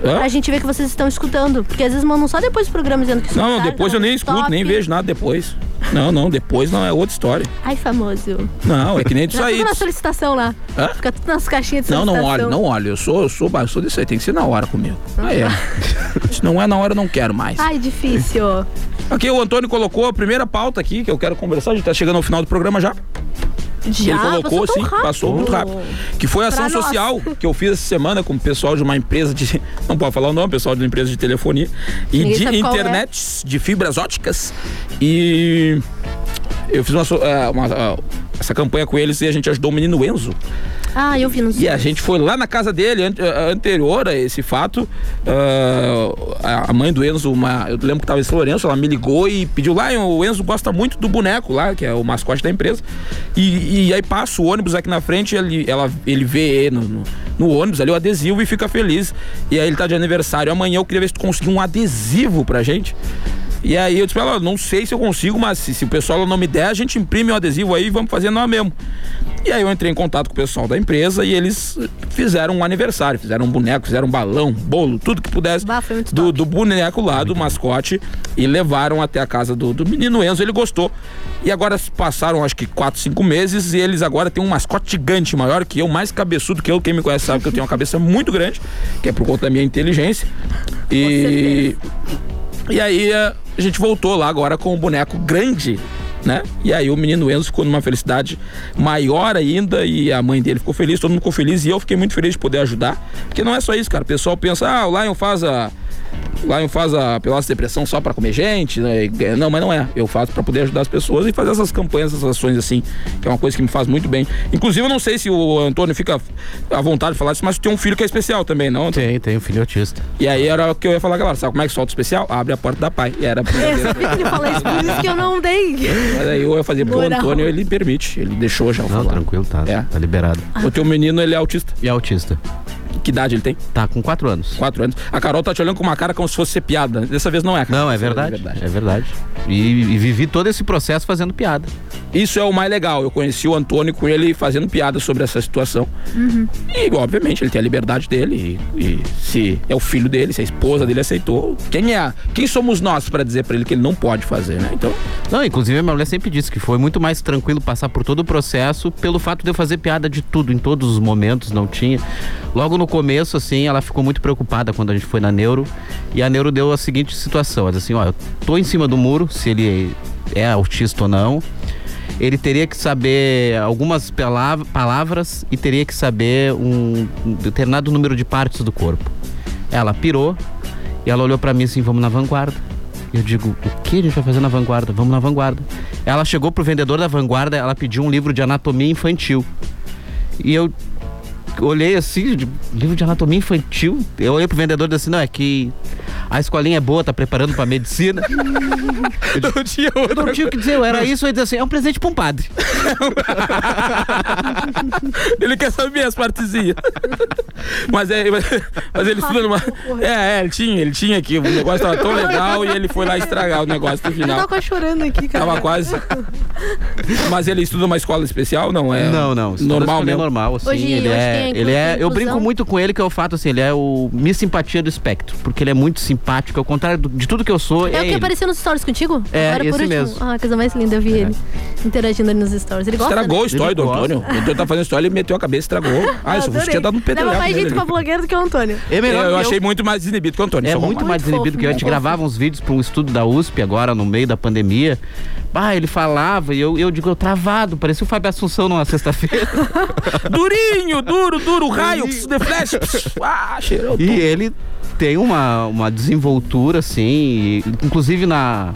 Hã? Pra gente ver que vocês estão escutando. Porque às vezes mandam só depois do programa dizendo que Não, depois tá eu nem escuto, top. nem vejo nada depois. Não, não, depois não é outra história. Ai, famoso. Não, é que nem disso Já aí. tudo na solicitação lá. Hã? Fica tudo nas caixinhas de Não, solicitação. não olho, não olho. Eu sou, eu sou, eu sou disso aí, tem que ser na hora comigo. Ah, é. Se não é na hora, eu não quero mais. Ai, difícil. Aqui o Antônio colocou a primeira pauta aqui que eu quero conversar, a gente tá chegando ao final do programa já. Já? Ele colocou, Passou tão sim, rápido. passou muito rápido. Que foi a ação Pra nós. social que eu fiz essa semana com o pessoal de uma empresa de. Não pode falar o nome, pessoal de uma empresa de telefonia e Ninguém de qual é. internet, de fibras óticas. E eu fiz uma, eh, uma, ah, essa campanha com eles e a gente ajudou o menino Enzo. Ah, eu vi nos E a gente foi lá na casa dele, ante- eh, anterior a esse fato. ah, a mãe do Enzo, uma, eu lembro que estava em São Lourenço, ela me ligou e pediu lá. O Enzo gosta muito do boneco lá, que é o mascote da empresa. E, e aí passa o ônibus aqui na frente, ele, ela, ele vê no, no, no ônibus ali o adesivo e fica feliz. E aí ele tá de aniversário amanhã. Eu queria ver se tu conseguir um adesivo pra gente. E aí eu disse pra ela, não sei se eu consigo, mas se, se o pessoal não me der, a gente imprime o adesivo aí e vamos fazer nós mesmo. E aí eu entrei em contato com o pessoal da empresa e eles fizeram um aniversário, fizeram um boneco, fizeram um balão, bolo, tudo que pudesse do, do boneco lá, do mascote, e levaram até a casa do, do menino Enzo, ele gostou. E agora passaram acho que 4, 5 meses e eles agora têm um mascote gigante, maior que eu, mais cabeçudo que eu. Quem me conhece sabe que eu tenho uma cabeça muito grande, que é por conta da minha inteligência. E. E aí a gente voltou lá agora com um boneco grande, né? E aí o menino Enzo ficou numa felicidade maior ainda e a mãe dele ficou feliz, todo mundo ficou feliz e eu fiquei muito feliz de poder ajudar. Porque não é só isso, cara. O pessoal pensa, ah, o Lion faz a. O Lion faz a Pelotas Depressão só pra comer gente, né? Não, mas não é. Eu faço pra poder ajudar as pessoas e fazer essas campanhas, essas ações assim, que é uma coisa que me faz muito bem. Inclusive, eu não sei se o Antônio fica à vontade de falar isso, mas tu tem um filho que é especial também, não? Tem, tem um filho autista. E aí era o que eu ia falar, galera. Sabe como é que solta o especial? Abre a porta da pai. E era a Eu brincadeira. sabia que ele falou isso, por isso que eu não dei. Mas aí eu ia fazer pro. Antônio, ele permite. Ele deixou já eu Não, falar. tranquilo, tá, É. tá liberado. O teu menino, ele é autista. E autista? Que idade ele tem? Tá com quatro anos. Quatro anos. A Carol tá te olhando com uma cara como se fosse ser piada. Dessa vez não é, cara. Não, é verdade. É verdade. E, e vivi todo esse processo fazendo piada. Isso é o mais legal. Eu conheci o Antônio com ele fazendo piada sobre essa situação. Uhum. E, obviamente, ele tem a liberdade dele. E, e se é o filho dele, se a esposa dele aceitou, quem é? Quem somos nós pra dizer pra ele que ele não pode fazer, né? Então, Não, inclusive a minha mulher sempre disse que foi muito mais tranquilo passar por todo o processo pelo fato de eu fazer piada de tudo, em todos os momentos, não tinha. Logo no começo, assim, ela ficou muito preocupada quando a gente foi na Neuro. E a Neuro deu a seguinte situação: ela disse assim, ó, eu tô em cima do muro, se ele é autista ou não. Ele teria que saber algumas palav- palavras e teria que saber um, determinado número de partes do corpo. Ela pirou e ela olhou pra mim assim, vamos na vanguarda. Eu digo, o que a gente vai fazer na vanguarda? Vamos na vanguarda. Ela chegou pro vendedor da vanguarda, ela pediu um livro de anatomia infantil. E eu olhei assim, livro de anatomia infantil. Eu olhei pro vendedor e disse assim, não, é que a escolinha é boa, tá preparando pra medicina. Eu não tinha Eu não tinha o que dizer, eu era isso, eu ia dizer assim, é um presente pra um padre. Ele quer saber as partezinhas. Mas, é, mas, mas ele estuda numa. É, é, ele tinha, ele tinha aqui. O negócio tava tão legal e ele foi lá estragar o negócio no Eu final. tava quase chorando aqui, cara. Tava quase. Mas ele estuda numa escola especial? Não, é. Não, não. Normal é mesmo. normal, assim. Hoje- ele hoje é, ele é, eu brinco muito com ele que é o fato assim, ele é o Miss Simpatia do espectro, porque ele é muito simpático, ao contrário de tudo que eu sou, É, é, o que ele. apareceu nos stories contigo? É, Agora, esse por último. mesmo. Ah, a coisa mais linda, eu vi ele interagindo ali nos stories. Ele gosta, Estragou né? a história do. Antônio. O Antônio tá fazendo história, ele meteu a cabeça e estragou. Ah, isso Adorei. tinha dado um peteleco Leva mais gente pra ali. blogueira do que o Antônio. É melhor Eu que achei muito mais desinibido que o Antônio. É muito mais desinibido fofo, que eu. A gente gravava uns vídeos para um estudo da USP agora no meio da pandemia. Bah, ele falava e eu, eu digo, eu travado, parecia o Fábio Assunção numa sexta-feira. Durinho, duro, duro, raio, de flash. Ah, cheirou. e ele tem uma, uma desenvoltura, assim, e, inclusive na.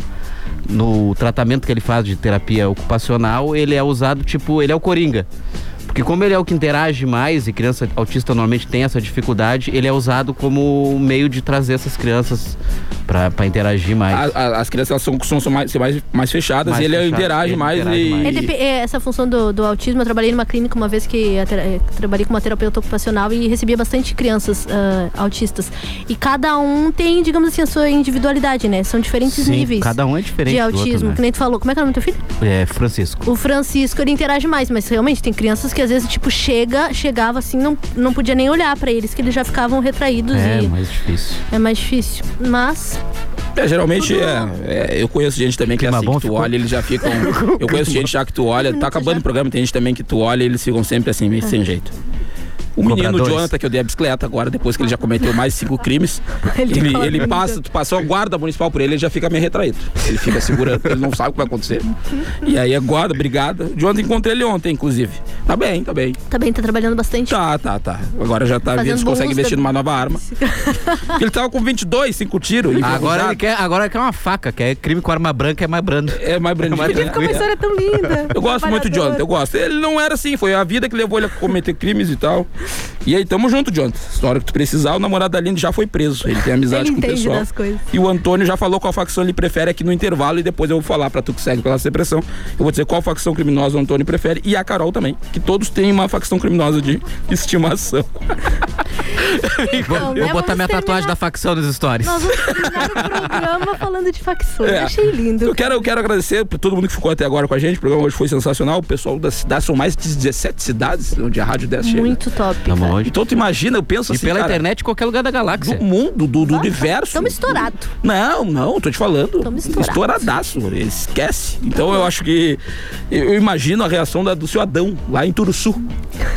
No tratamento que ele faz de terapia ocupacional, ele é usado tipo, ele é o coringa. Porque como ele é o que interage mais, e criança autista normalmente tem essa dificuldade, ele é usado como meio de trazer essas crianças pra pra interagir mais. A- a- as crianças são, são, são mais, mais, mais fechadas Mais e ele fechadas, interage ele mais interage e. mais. É, é, essa função do, do autismo, eu trabalhei numa clínica uma vez que eh, trabalhei com uma terapeuta ocupacional e recebia bastante crianças ah, autistas. E cada um tem, digamos assim, a sua individualidade, né? São diferentes Sim, níveis cada um é diferente de do outro, autismo. né? Que nem tu falou. Como é que é o nome do teu filho? É, Francisco. O Francisco, ele interage mais, mas realmente tem crianças que às vezes, tipo, chega, chegava assim, não, não podia nem olhar pra eles, que eles já ficavam retraídos É, e mais difícil. é mais difícil. Mas É, geralmente é, é, eu conheço gente também que é assim, bom que tu ficou? olha, eles já ficam. Eu conheço gente já que tu olha, tá acabando o programa, tem gente também que tu olha e eles ficam sempre assim, meio sem jeito. O menino Cobradores. Jonathan, que eu dei a bicicleta agora, depois que ele já cometeu mais cinco crimes, Ele ele, passa, tu passou a guarda municipal por ele, ele já fica meio retraído. Ele fica segurando, ele não sabe o que vai acontecer. E aí é guarda, brigada. O Jonathan encontrei ele ontem, inclusive. Tá bem, tá bem. também tá trabalhando bastante. Tá, tá, tá. Agora já tá Fazendo vendo se bom consegue investir da- numa nova arma. Porque ele tava com 22, 5 tiros. Agora ele quer, agora ele quer uma faca, que é crime com arma branca é mais brando. É mais brandinho. mais né? Porque uma história tão linda. Eu gosto muito de Jonathan, eu gosto. Ele não era assim, foi a vida que levou ele a cometer crimes e tal. E aí, tamo junto, Jonathan. Na hora que tu precisar, o namorado da Aline já foi preso. Ele tem amizade Ele com o entende pessoal. das coisas. E o Antônio já falou qual facção ele prefere aqui no intervalo e depois eu vou falar pra tu que segue pela depressão. Eu vou dizer qual facção criminosa o Antônio prefere e a Carol também, que todos têm uma facção criminosa de estimação. Então, Vou né, botar minha tatuagem terminar- da facção nos stories. Nós vamos terminar o programa falando de facções. É. Achei lindo. Eu quero, eu quero agradecer por todo mundo que ficou até agora com a gente. O programa hoje foi sensacional. O pessoal das cidades, são mais de 17 cidades onde a Rádio 10 chega. Muito top. Longe. Então tu imagina, eu penso E assim, pela cara, internet em qualquer lugar da galáxia. do mundo, do, do universo. Estamos estourados. Não, não, tô te falando. Tamo estourado. Estouradaço, esquece. Então eu acho que. Eu, imagino a reação da- do seu Adão, lá em Turuçu,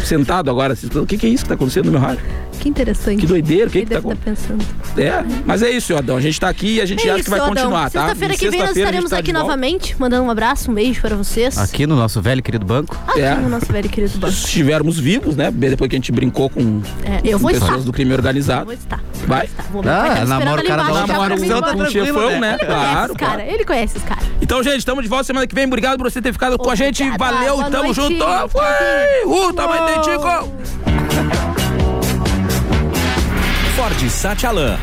sentado agora. assim, O que, que é isso que tá acontecendo no meu rádio? Que interessante. Que doideira, o que, Ele que tá deve estar acontecendo? pensando. É, mas é isso, seu Adão. A gente tá aqui e a gente É acha isso, que vai Adão. continuar, tá? Sexta-feira que vem nós estaremos tá aqui novamente, mandando um abraço, um beijo para vocês. Aqui no nosso velho e querido banco. Aqui É. no nosso velho e querido banco. Se estivermos vivos, né? Depois que a gente brincou com, É, eu com vou pessoas estar. do crime organizado. Vou estar. Vai. Tá, vou estar me esperando namora o cara da outra tá com Ele chefão, né? conhece Claro, os cara, ele conhece os caras. Então, gente, estamos de volta semana que vem. Obrigado por você ter ficado com a gente. Obrigada, Valeu, boa tamo noite. junto. Foi! Uh, tamo aí, Tico! Ford Sat Alan.